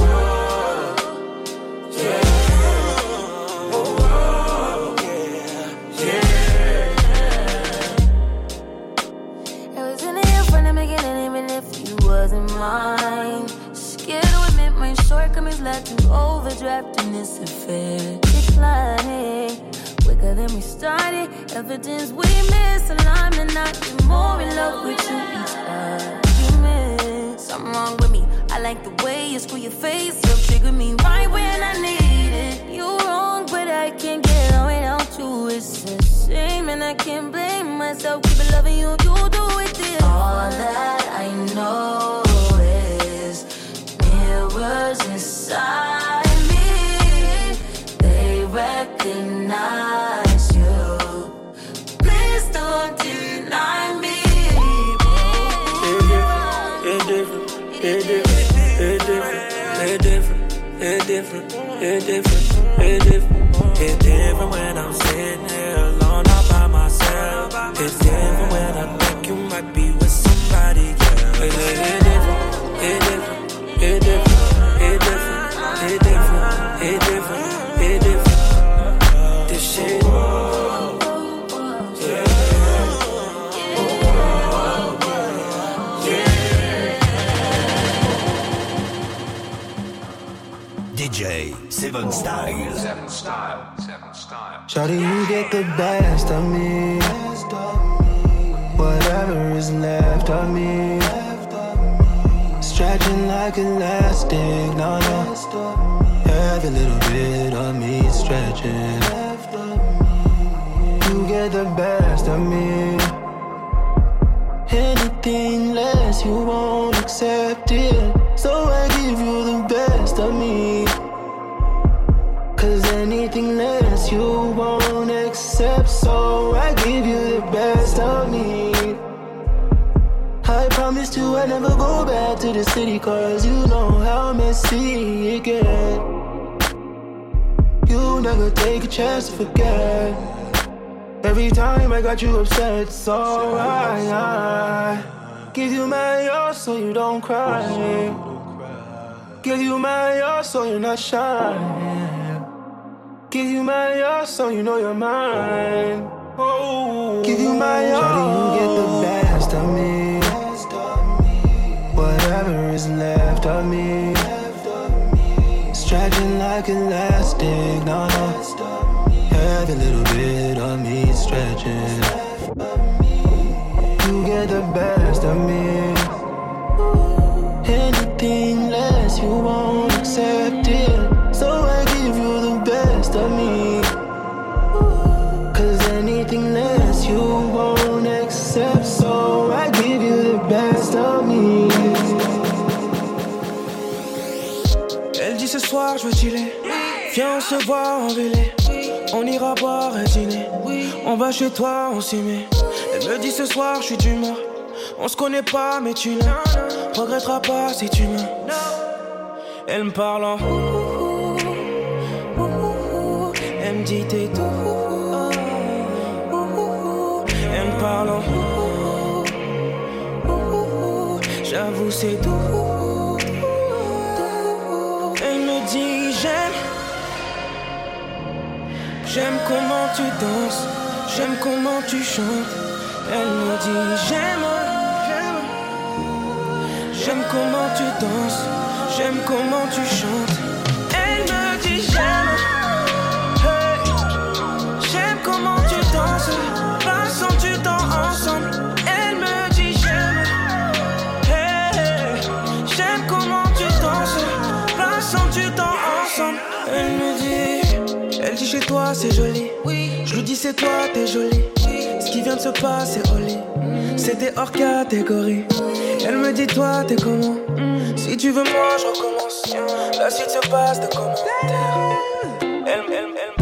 It you wasn't mine. Scared to admit my shortcomings led to overdraft in this affair. Declining quicker than we started. Evidence we misalignment, not be more in love with you each argument. Something wrong with me. I like the way you screw your face up, trigger me right when I need it. You wrong, but I can't get on without you. It's a shame, and I can't blame myself. Keep loving you, you do it. This. All that I know is mirrors inside you. Please don't deny me. It's different, it's different, it's different, it's different, it's different, it's different, it's different. It's different when I'm sitting Seven Style. Seven Style. Seven Style. Shawty, you get the best of me. Whatever is left of me. Stretching like elastic, no, no. Every little bit of me stretching. You get the best of me. Anything less, you won't accept it. So you won't accept. So I give you the best of me. I promise you I'd never go back to the city. Cause you know how messy it get. You never take a chance to forget. Every time I got you upset, so I, I give you my all so you don't cry. Give you my all so you're not shy. Give you my all so you know you're mine. Oh, give you my all. Shawty, you get the best of me. Whatever is left of me. Stretching like elastic, no, no. Every little bit of me stretching. You get the best of me. Anything less, you won't accept it. Soir je veux chiller. Viens on se voit en vélé. On ira boire un dîner. On va chez toi, on s'y met. Elle me dit ce soir je suis d'humeur. On se connaît pas mais tu l'as. Regretteras pas si tu me. Elle me parle en. Elle me dit t'es tout. Elle me parle en. J'avoue c'est tout. J'aime comment tu danses. J'aime comment tu chantes. Elle me dit j'aime. J'aime comment tu danses. J'aime comment tu chantes. Chez toi c'est joli. Je lui dis c'est toi t'es jolie. Ce qui vient de se passer au lit. C'était hors catégorie. Elle me dit toi t'es comment? Si tu veux moi je recommence La suite se passe de commentaires elle, elle,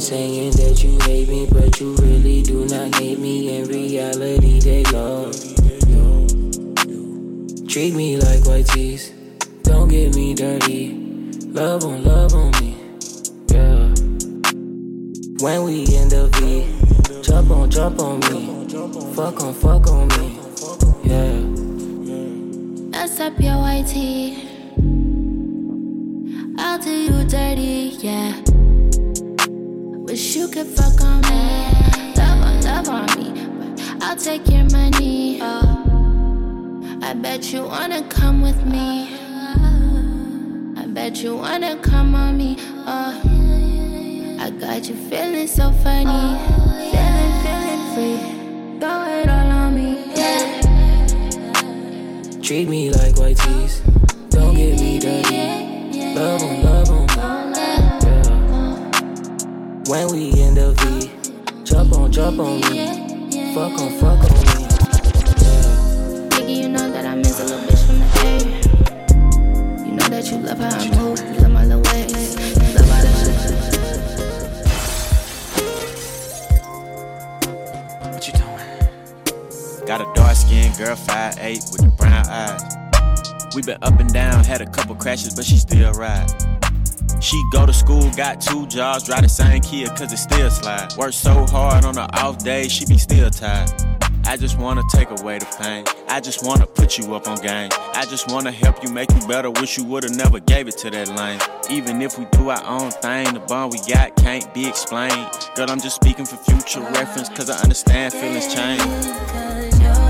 saying Wish you could fuck on me. Love on, love on me. But I'll take your money. Oh. I bet you wanna come with me. I bet you wanna come on me. Oh. I got you feeling so funny. Feeling, feeling free. Throw it all on me. Yeah. Treat me like white teeth. Don't get me dirty. Love on, love When we in the V, jump on, jump on me. Fuck on, fuck on me. Nigga, you know that I miss a little bitch from the area. You know that you love how I move, you love my little ways, you love all that shit. What you doing? Got a dark skinned girl, 5'8 with the brown eyes. We been up and down, had a couple crashes, but she still ride. She go to school, got two jobs, drive the same Kia, cause it still slide. Work so hard on her off days, she be still tired. I just wanna take away the pain. I just wanna put you up on game. I just wanna help you make you better. Wish you would've never gave it to that lane. Even if we do our own thing, the bond we got can't be explained. Girl, I'm just speaking for future reference, cause I understand feelings change.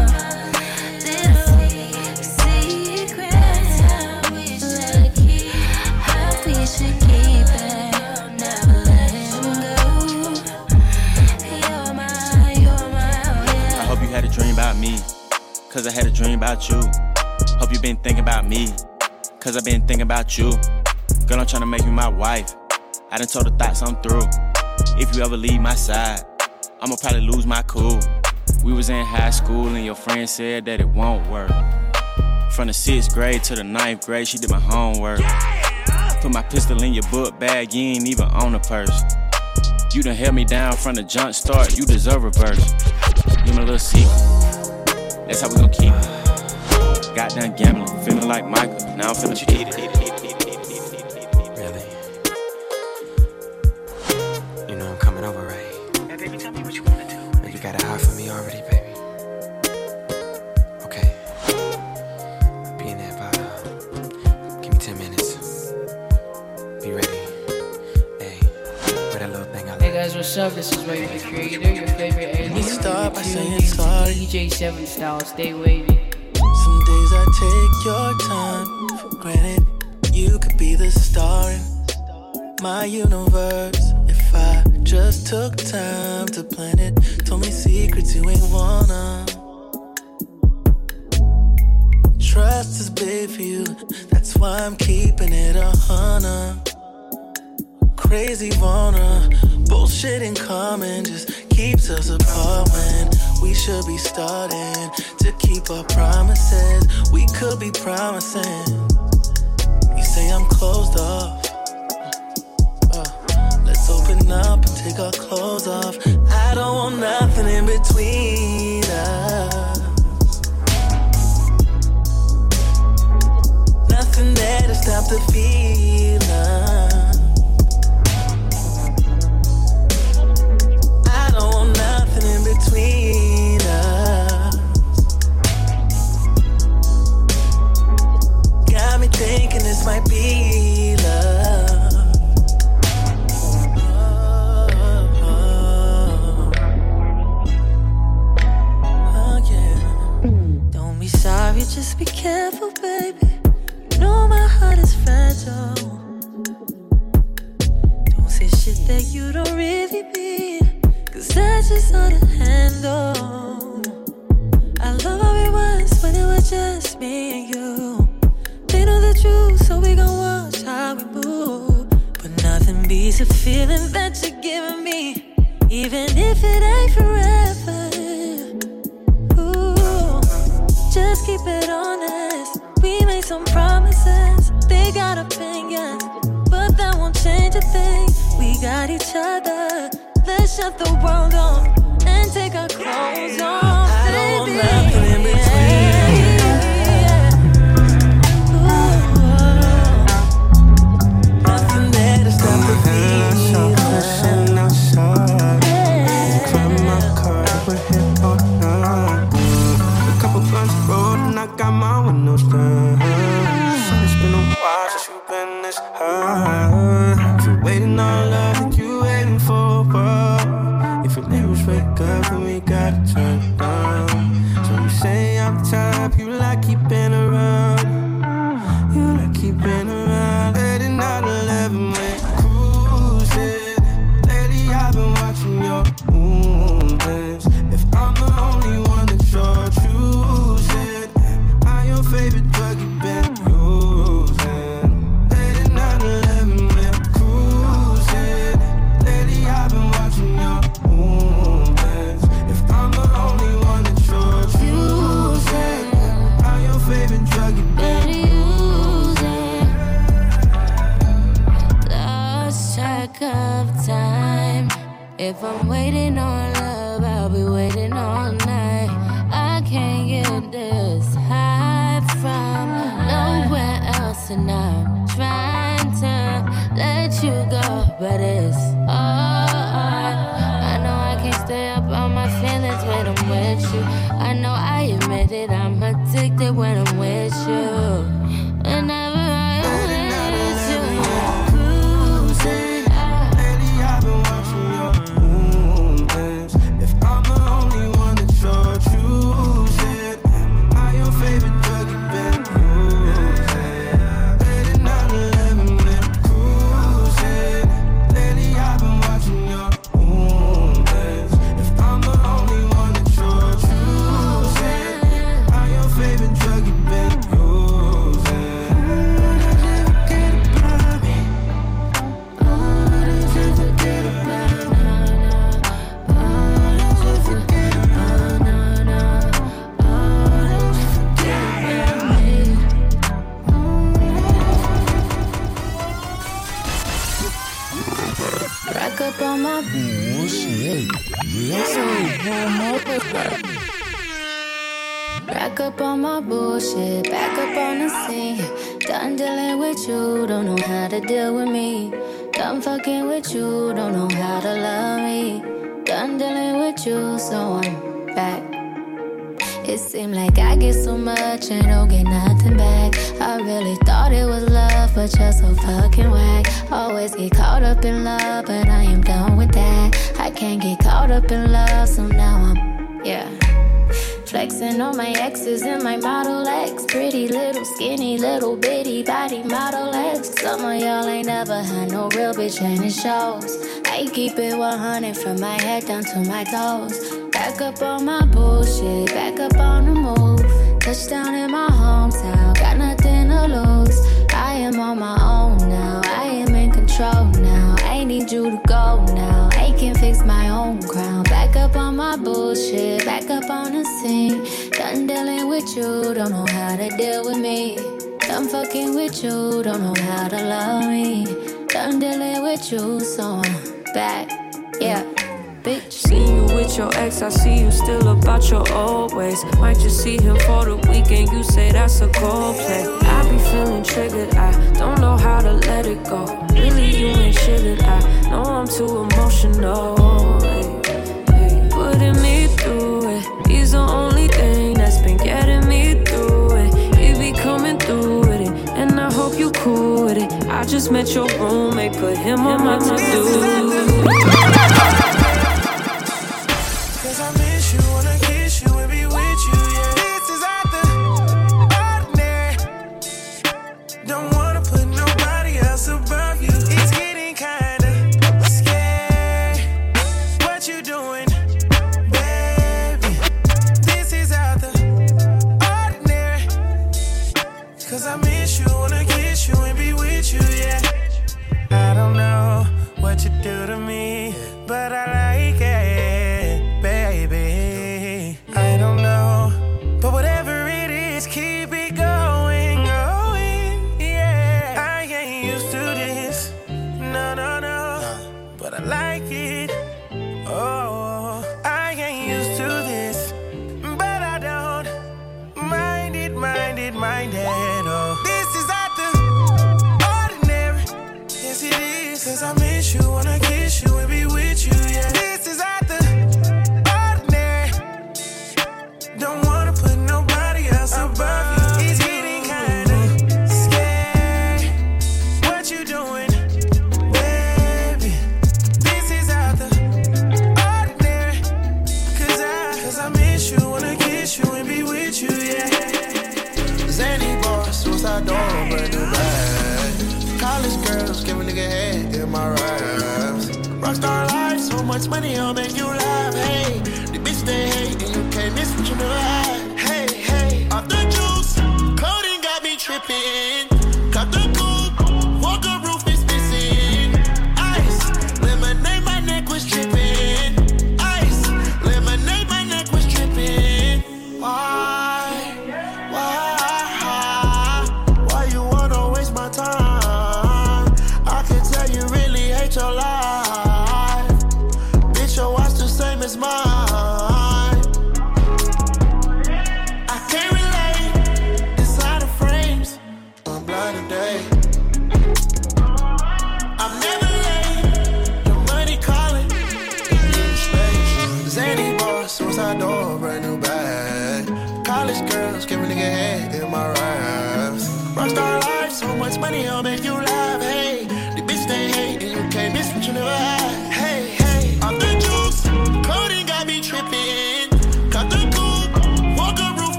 Cause I had a dream about you. Hope you been thinking about me, cause I been thinking about you. Girl, I'm tryna make you my wife. I done told the thoughts I'm through. If you ever leave my side, I'ma probably lose my cool. We was in high school and your friend said that it won't work. From the sixth grade to the ninth grade, she did my homework. Put my pistol in your book bag, you ain't even on a purse. You done held me down from the jump start, you deserve a verse. Give me a little secret. That's how we gon' keep it. Done gambling, feeling like Michael. Now I'm feeling you eat it, Hey guys, what's up? This is Ray the Creator, your favorite Let me alien. start by saying sorry. DJ Seven Style, stay wavy. Some days I take your time for granted. You could be the star in my universe if I just took time to plan it. Told me secrets you ain't wanna. Trust is big for you, that's why I'm keeping it a hundred. Crazy wanna bullshit in common just keeps us apart when we should be starting to keep our promises. We could be promising. You say I'm closed off. Uh, let's open up and take our clothes off. I don't want nothing in between us. Nothing there to stop the feeling. that you don't really be. Cause I just wanna handle. I love how it was when it was just me and you. They know the truth, so we gon' watch how we move. But nothing beats the feeling that you're giving me, even if it ain't forever. Ooh, just keep it honest. We made some promises, they got opinions change a thing. We got each other. Let's shut the world off and take our clothes off. I baby. with you, don't know how to love me. Done dealing with you, so I'm back, yeah. Bitch. See you with your ex, I see you still about your old ways. Might just see him for the weekend, you say that's a cold play. I be feeling triggered, I don't know how to let it go. Really, you ain't shit I know I'm too emotional. Hey, hey. Putting me through it, he's the only thing. with it. I just met your roommate, put him on my to do. Make it.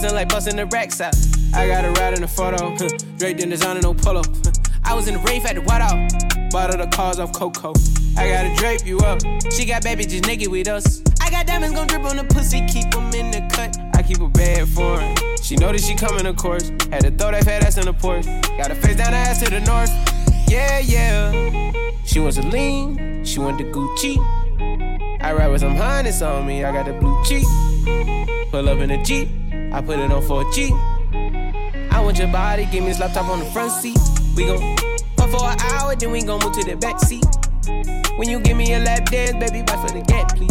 Buzzing like busting the racks out. I got a ride in the photo. Draped in designer, no polo. I was in the rave at the White Out. Bought her the cars off Coco. I gotta drape you up. She got baby just naked with us. I got diamonds gon' drip on the pussy, keep them in the cut. I keep a bad for her. She know that she coming, of course. Had to throw that fat ass in the porch. Got her face down, her ass to the north. Yeah, yeah. She wants a lean, she want the Gucci. I ride with some harness on me, I got the blue cheek. Pull up in a Jeep, I put it on for a G. I want your body, give me a laptop on the front seat. We gon' fuck for an hour, then we gon' move to the back seat. When you give me a lap dance, baby, bite for the gap, please.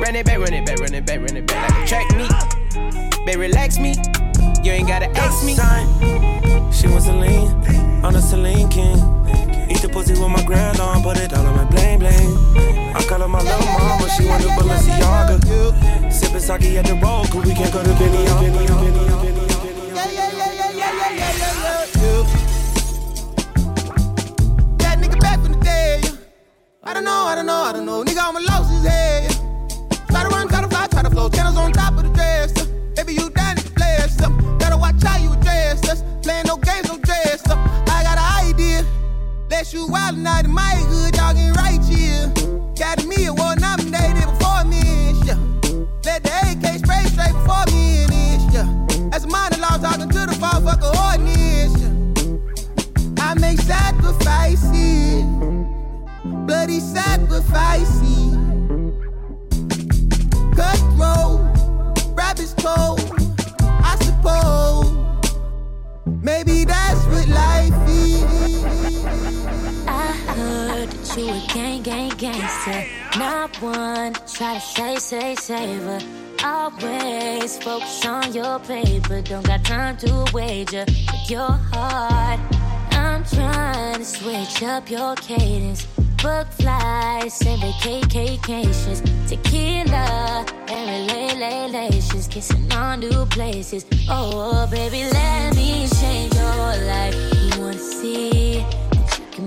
Run it back, run it back, run it back, run it back like a track meet. Baby, relax me, you ain't gotta ask me. She wants a lean on a Celine King. Eat the pussy with my grandma, put it all on my blame blame. I call her my little mama, she wanna Balenciaga. Sippin' sake at the road, cause we can't go to Billy Yeah, yeah, yeah, yeah, yeah, yeah, yeah, yeah. That nigga back from the day. I don't know, I don't know, I don't know. Nigga, I'ma lost his head. Try to run, try to fly, try to flow. Channels on top of the dresser. Baby, you down to play us. Gotta watch how you dress. Playing no games, no dress. Let you wild night in my hood, getting right here. Got me award nominated before me, yeah. Let the AK spray straight before me, and yeah. As a law talking to the motherfucker ordinance, yeah. I make sacrifices, bloody sacrifices. Cutthroat, rabbit's cold, I suppose. Maybe that's what life is. I heard that you a gang, gang, gangster. Not one try to say, say, savor. Always focus on your paper. Don't got time to wager with your heart. I'm trying to switch up your cadence. Book flights and vacations. Tequila and relations. Kissing on new places. Oh, baby, let me change your life. You wanna see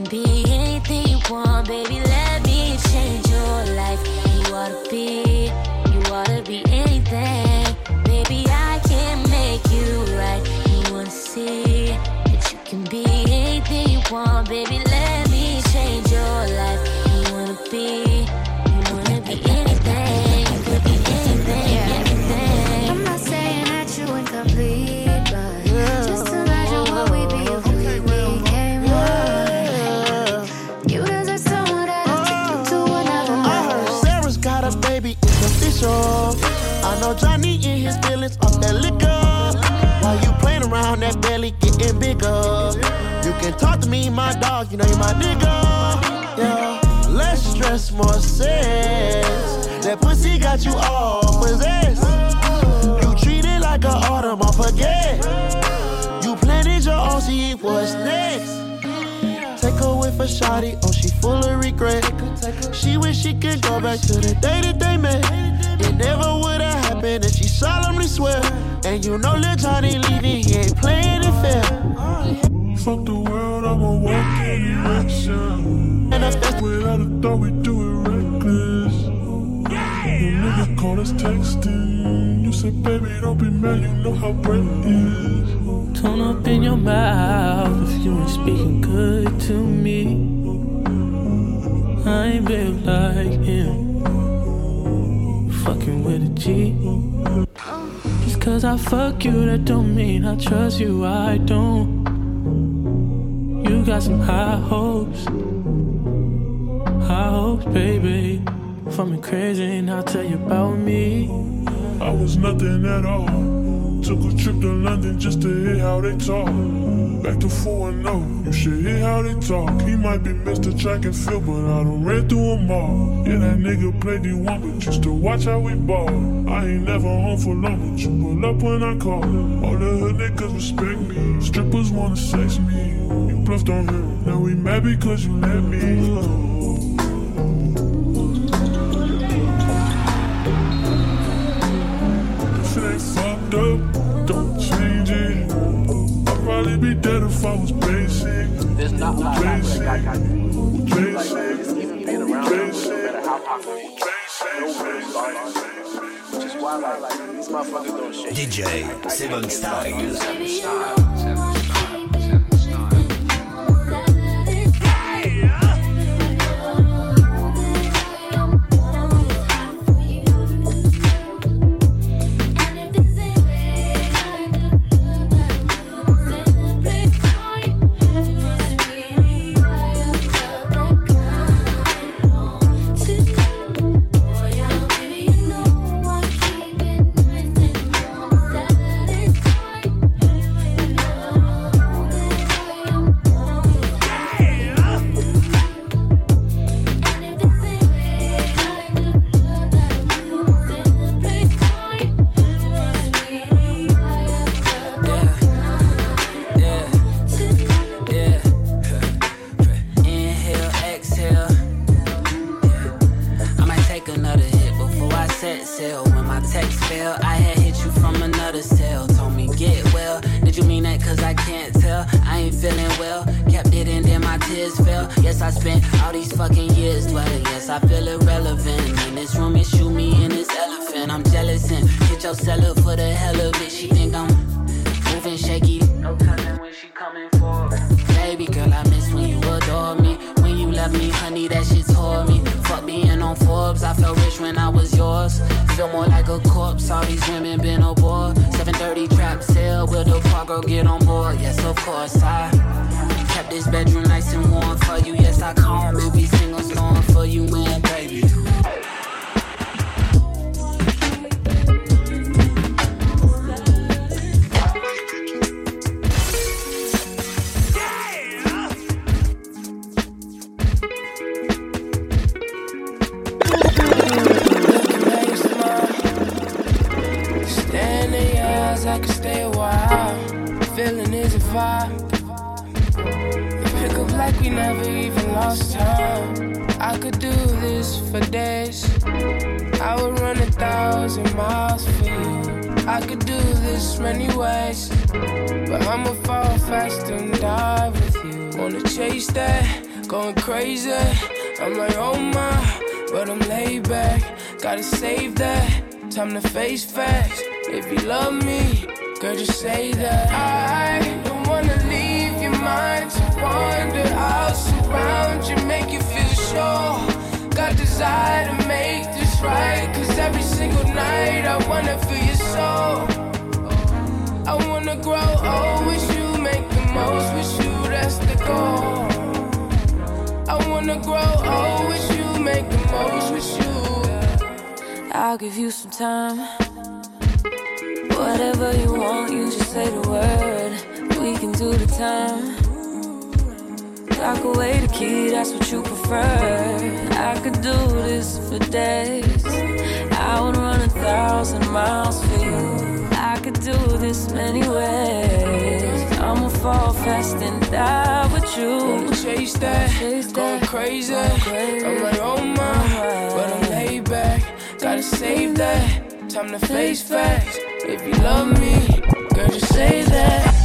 be anything you want, baby. Let me change your life. You to be, you to be anything. Baby, I can make you right. You wanna see that you can be anything you want, baby. Johnny in his feelings off that liquor. While you playing around that belly getting bigger. You can talk to me, my dog, you know you my nigga. Yeah, less stress, more sex. That pussy got you all possessed. You treat it like an autumn, I forget. You planted your own, see what's next. With a shotty, oh she full of regret. She wish she could go back to the day that they met. It never would have happened, and she solemnly swear. And you know Lil Johnny leaving, he ain't playing it fair. Fuck the world, I'ma walk in direction. And if that's without a thought, we do it reckless. The nigga called us texting. You said, baby, don't be mad, you know how Brett is. Tone up in your mouth if you ain't speaking good to me. I ain't built like him. Fucking with a G. Just cause I fuck you, that don't mean I trust you. I don't. You got some high hopes. High hopes, baby. For me crazy, and I'll tell you about me. I was nothing at all. Took a trip to London just to hear how they talk. Back to 4 and 0, you should hear how they talk. He might be Mr. Track and Field, but I done ran through them all. Yeah, that nigga played D1, but used to watch how we ball. I ain't never home for long, but you pull up when I call. All the hood niggas respect me. Strippers wanna sex me. You bluffed on him, now we mad because you let me. Dead if I was basic. There's not a lot of rappers that got got Basic. like just even being around them, no matter how popular you get, no words are Which is why like these motherfuckers don't shake. DJ Seven Styles. Seven Styles. Vibe. We pick up like we never even lost time. I could do this for days. I would run a thousand miles for you. I could do this many ways. But I'ma fall fast and die with you. Wanna chase that, going crazy. I'm like, oh my, but I'm laid back. Gotta save that. Time to face facts. If you love me, girl, just say that. I mind to wander. I'll surround you, make you feel sure. Got desire to make this right. Cause every single night. I wanna feel your soul. I wanna grow oh, old with you, make the most with you, that's the goal. I wanna grow oh, old with you, make the most with you. I'll give you some time. Whatever you want, you just say the word. We can do the time. Lock away the key, that's what you prefer. I could do this for days. I would run a thousand miles for you. I could do this many ways. I'ma fall fast and die with you. Chase that, Chase going that, crazy. going crazy. I'm like, oh my, but I'm laid back. Gotta save that. Time to face facts. If you love me, girl, just say that.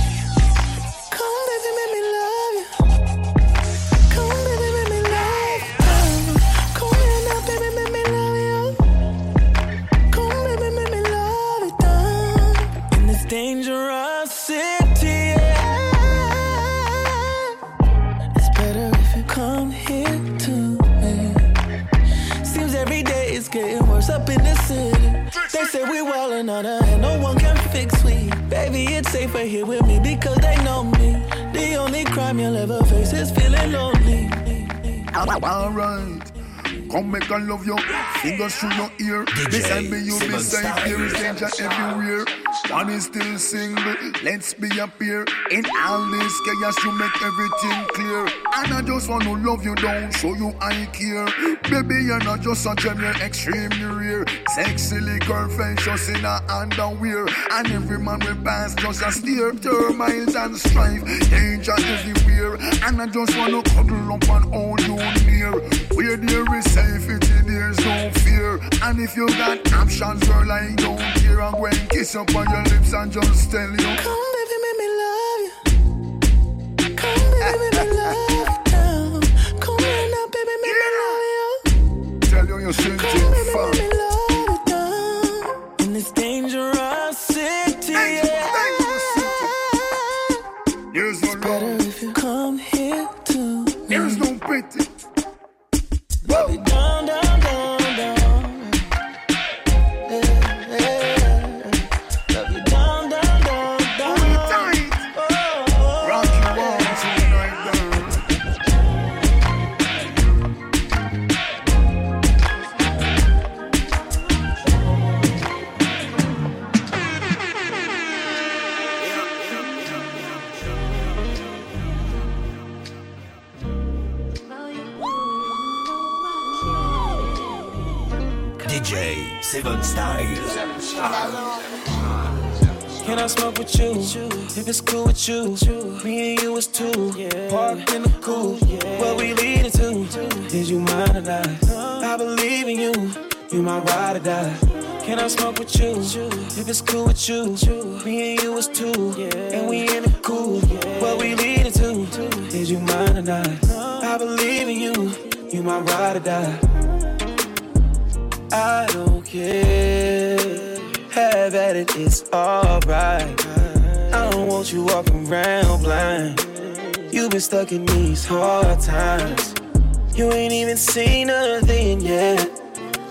Say we wildin' on her and no one can fix we. Baby, it's safer here with me because they know me. The only crime you'll ever face is feeling lonely. Alright. Come make I love you. Fingers through your ear. Beside me, you'll be safe. There is danger everywhere. Is still single. Let's be up here. In all this chaos, you make everything clear. And I just want to love you down, show you I care. Baby, you're not just a gem, you're extremely rare. Sexy girl, just in a underwear. And every man will pass just a steer. Termites and strife, danger everywhere. And I just want to cuddle up and hold you near. Where there is safety, there's no fear. And if you got options, girl, I don't care. I'm going to kiss up on your lips and just tell you. Come, baby, make me love you. Come, baby, make me love you. Down. Come here now, baby, make me love you. Tell you you're Come, to baby, make fuck. me love you. Down. In this dangerous city, There's no Better love. if you come here to me. There's no pity. If it's cool with you, me and you is two. Parked in the cool. What we leading to? Is you mine or not? I believe in you. You my ride or die. Can I smoke with you? If it's cool with you, me and you is two. And we in the cool. What we leading to? Is you mine or not? I believe in you. You my ride or die. I don't care. Have at it, it's alright. You walking around blind. You've been stuck in these hard times. You ain't even seen nothing yet.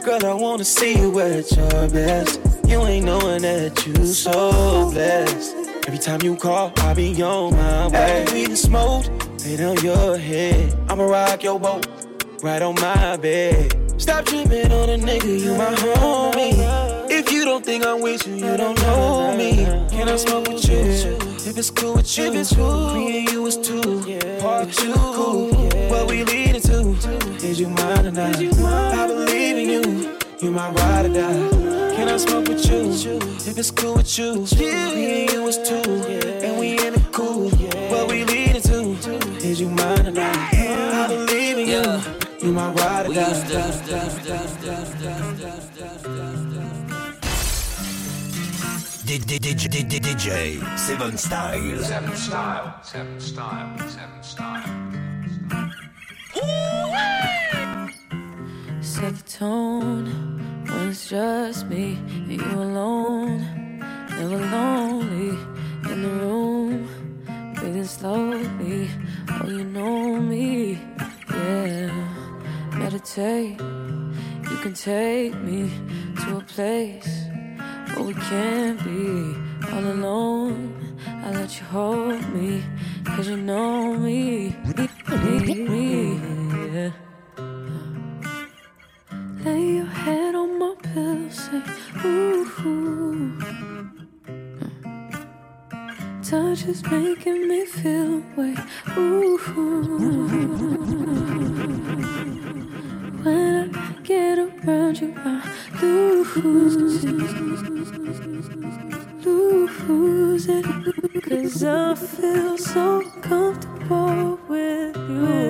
Girl, I wanna see you at your best. You ain't knowing that you so blessed. Every time you call, I be on my way. We done smoked, lay down your head. I'ma rock your boat, right on my bed. Stop tripping on a nigga, you my homie. If you don't think I'm with you, you don't know me. Can I smoke with you? If it's cool with you, if it's cool. me and you is two. Part two, cool. What we leading to? Is you mine or not? I believe in you. You my ride or die. Can I smoke with you? If it's cool with you, me and you is two. And we in the cool. What we leading to? Is you mine or not? I believe in you. You my ride or die. DJ Seven Style. Seven Style. Seven Style. Seven Style. Set the tone when it's just me and you alone. Never lonely in the room, breathing slowly. Oh, you know me, yeah. Meditate, you can take me to a place but we can't be all alone. I let you hold me, cause you know me. me, me yeah. Lay your head on my pillow, say, ooh. Touch is making me feel way Ooh. When I get around you, I lose it. Lose it. Cause I feel so comfortable with you.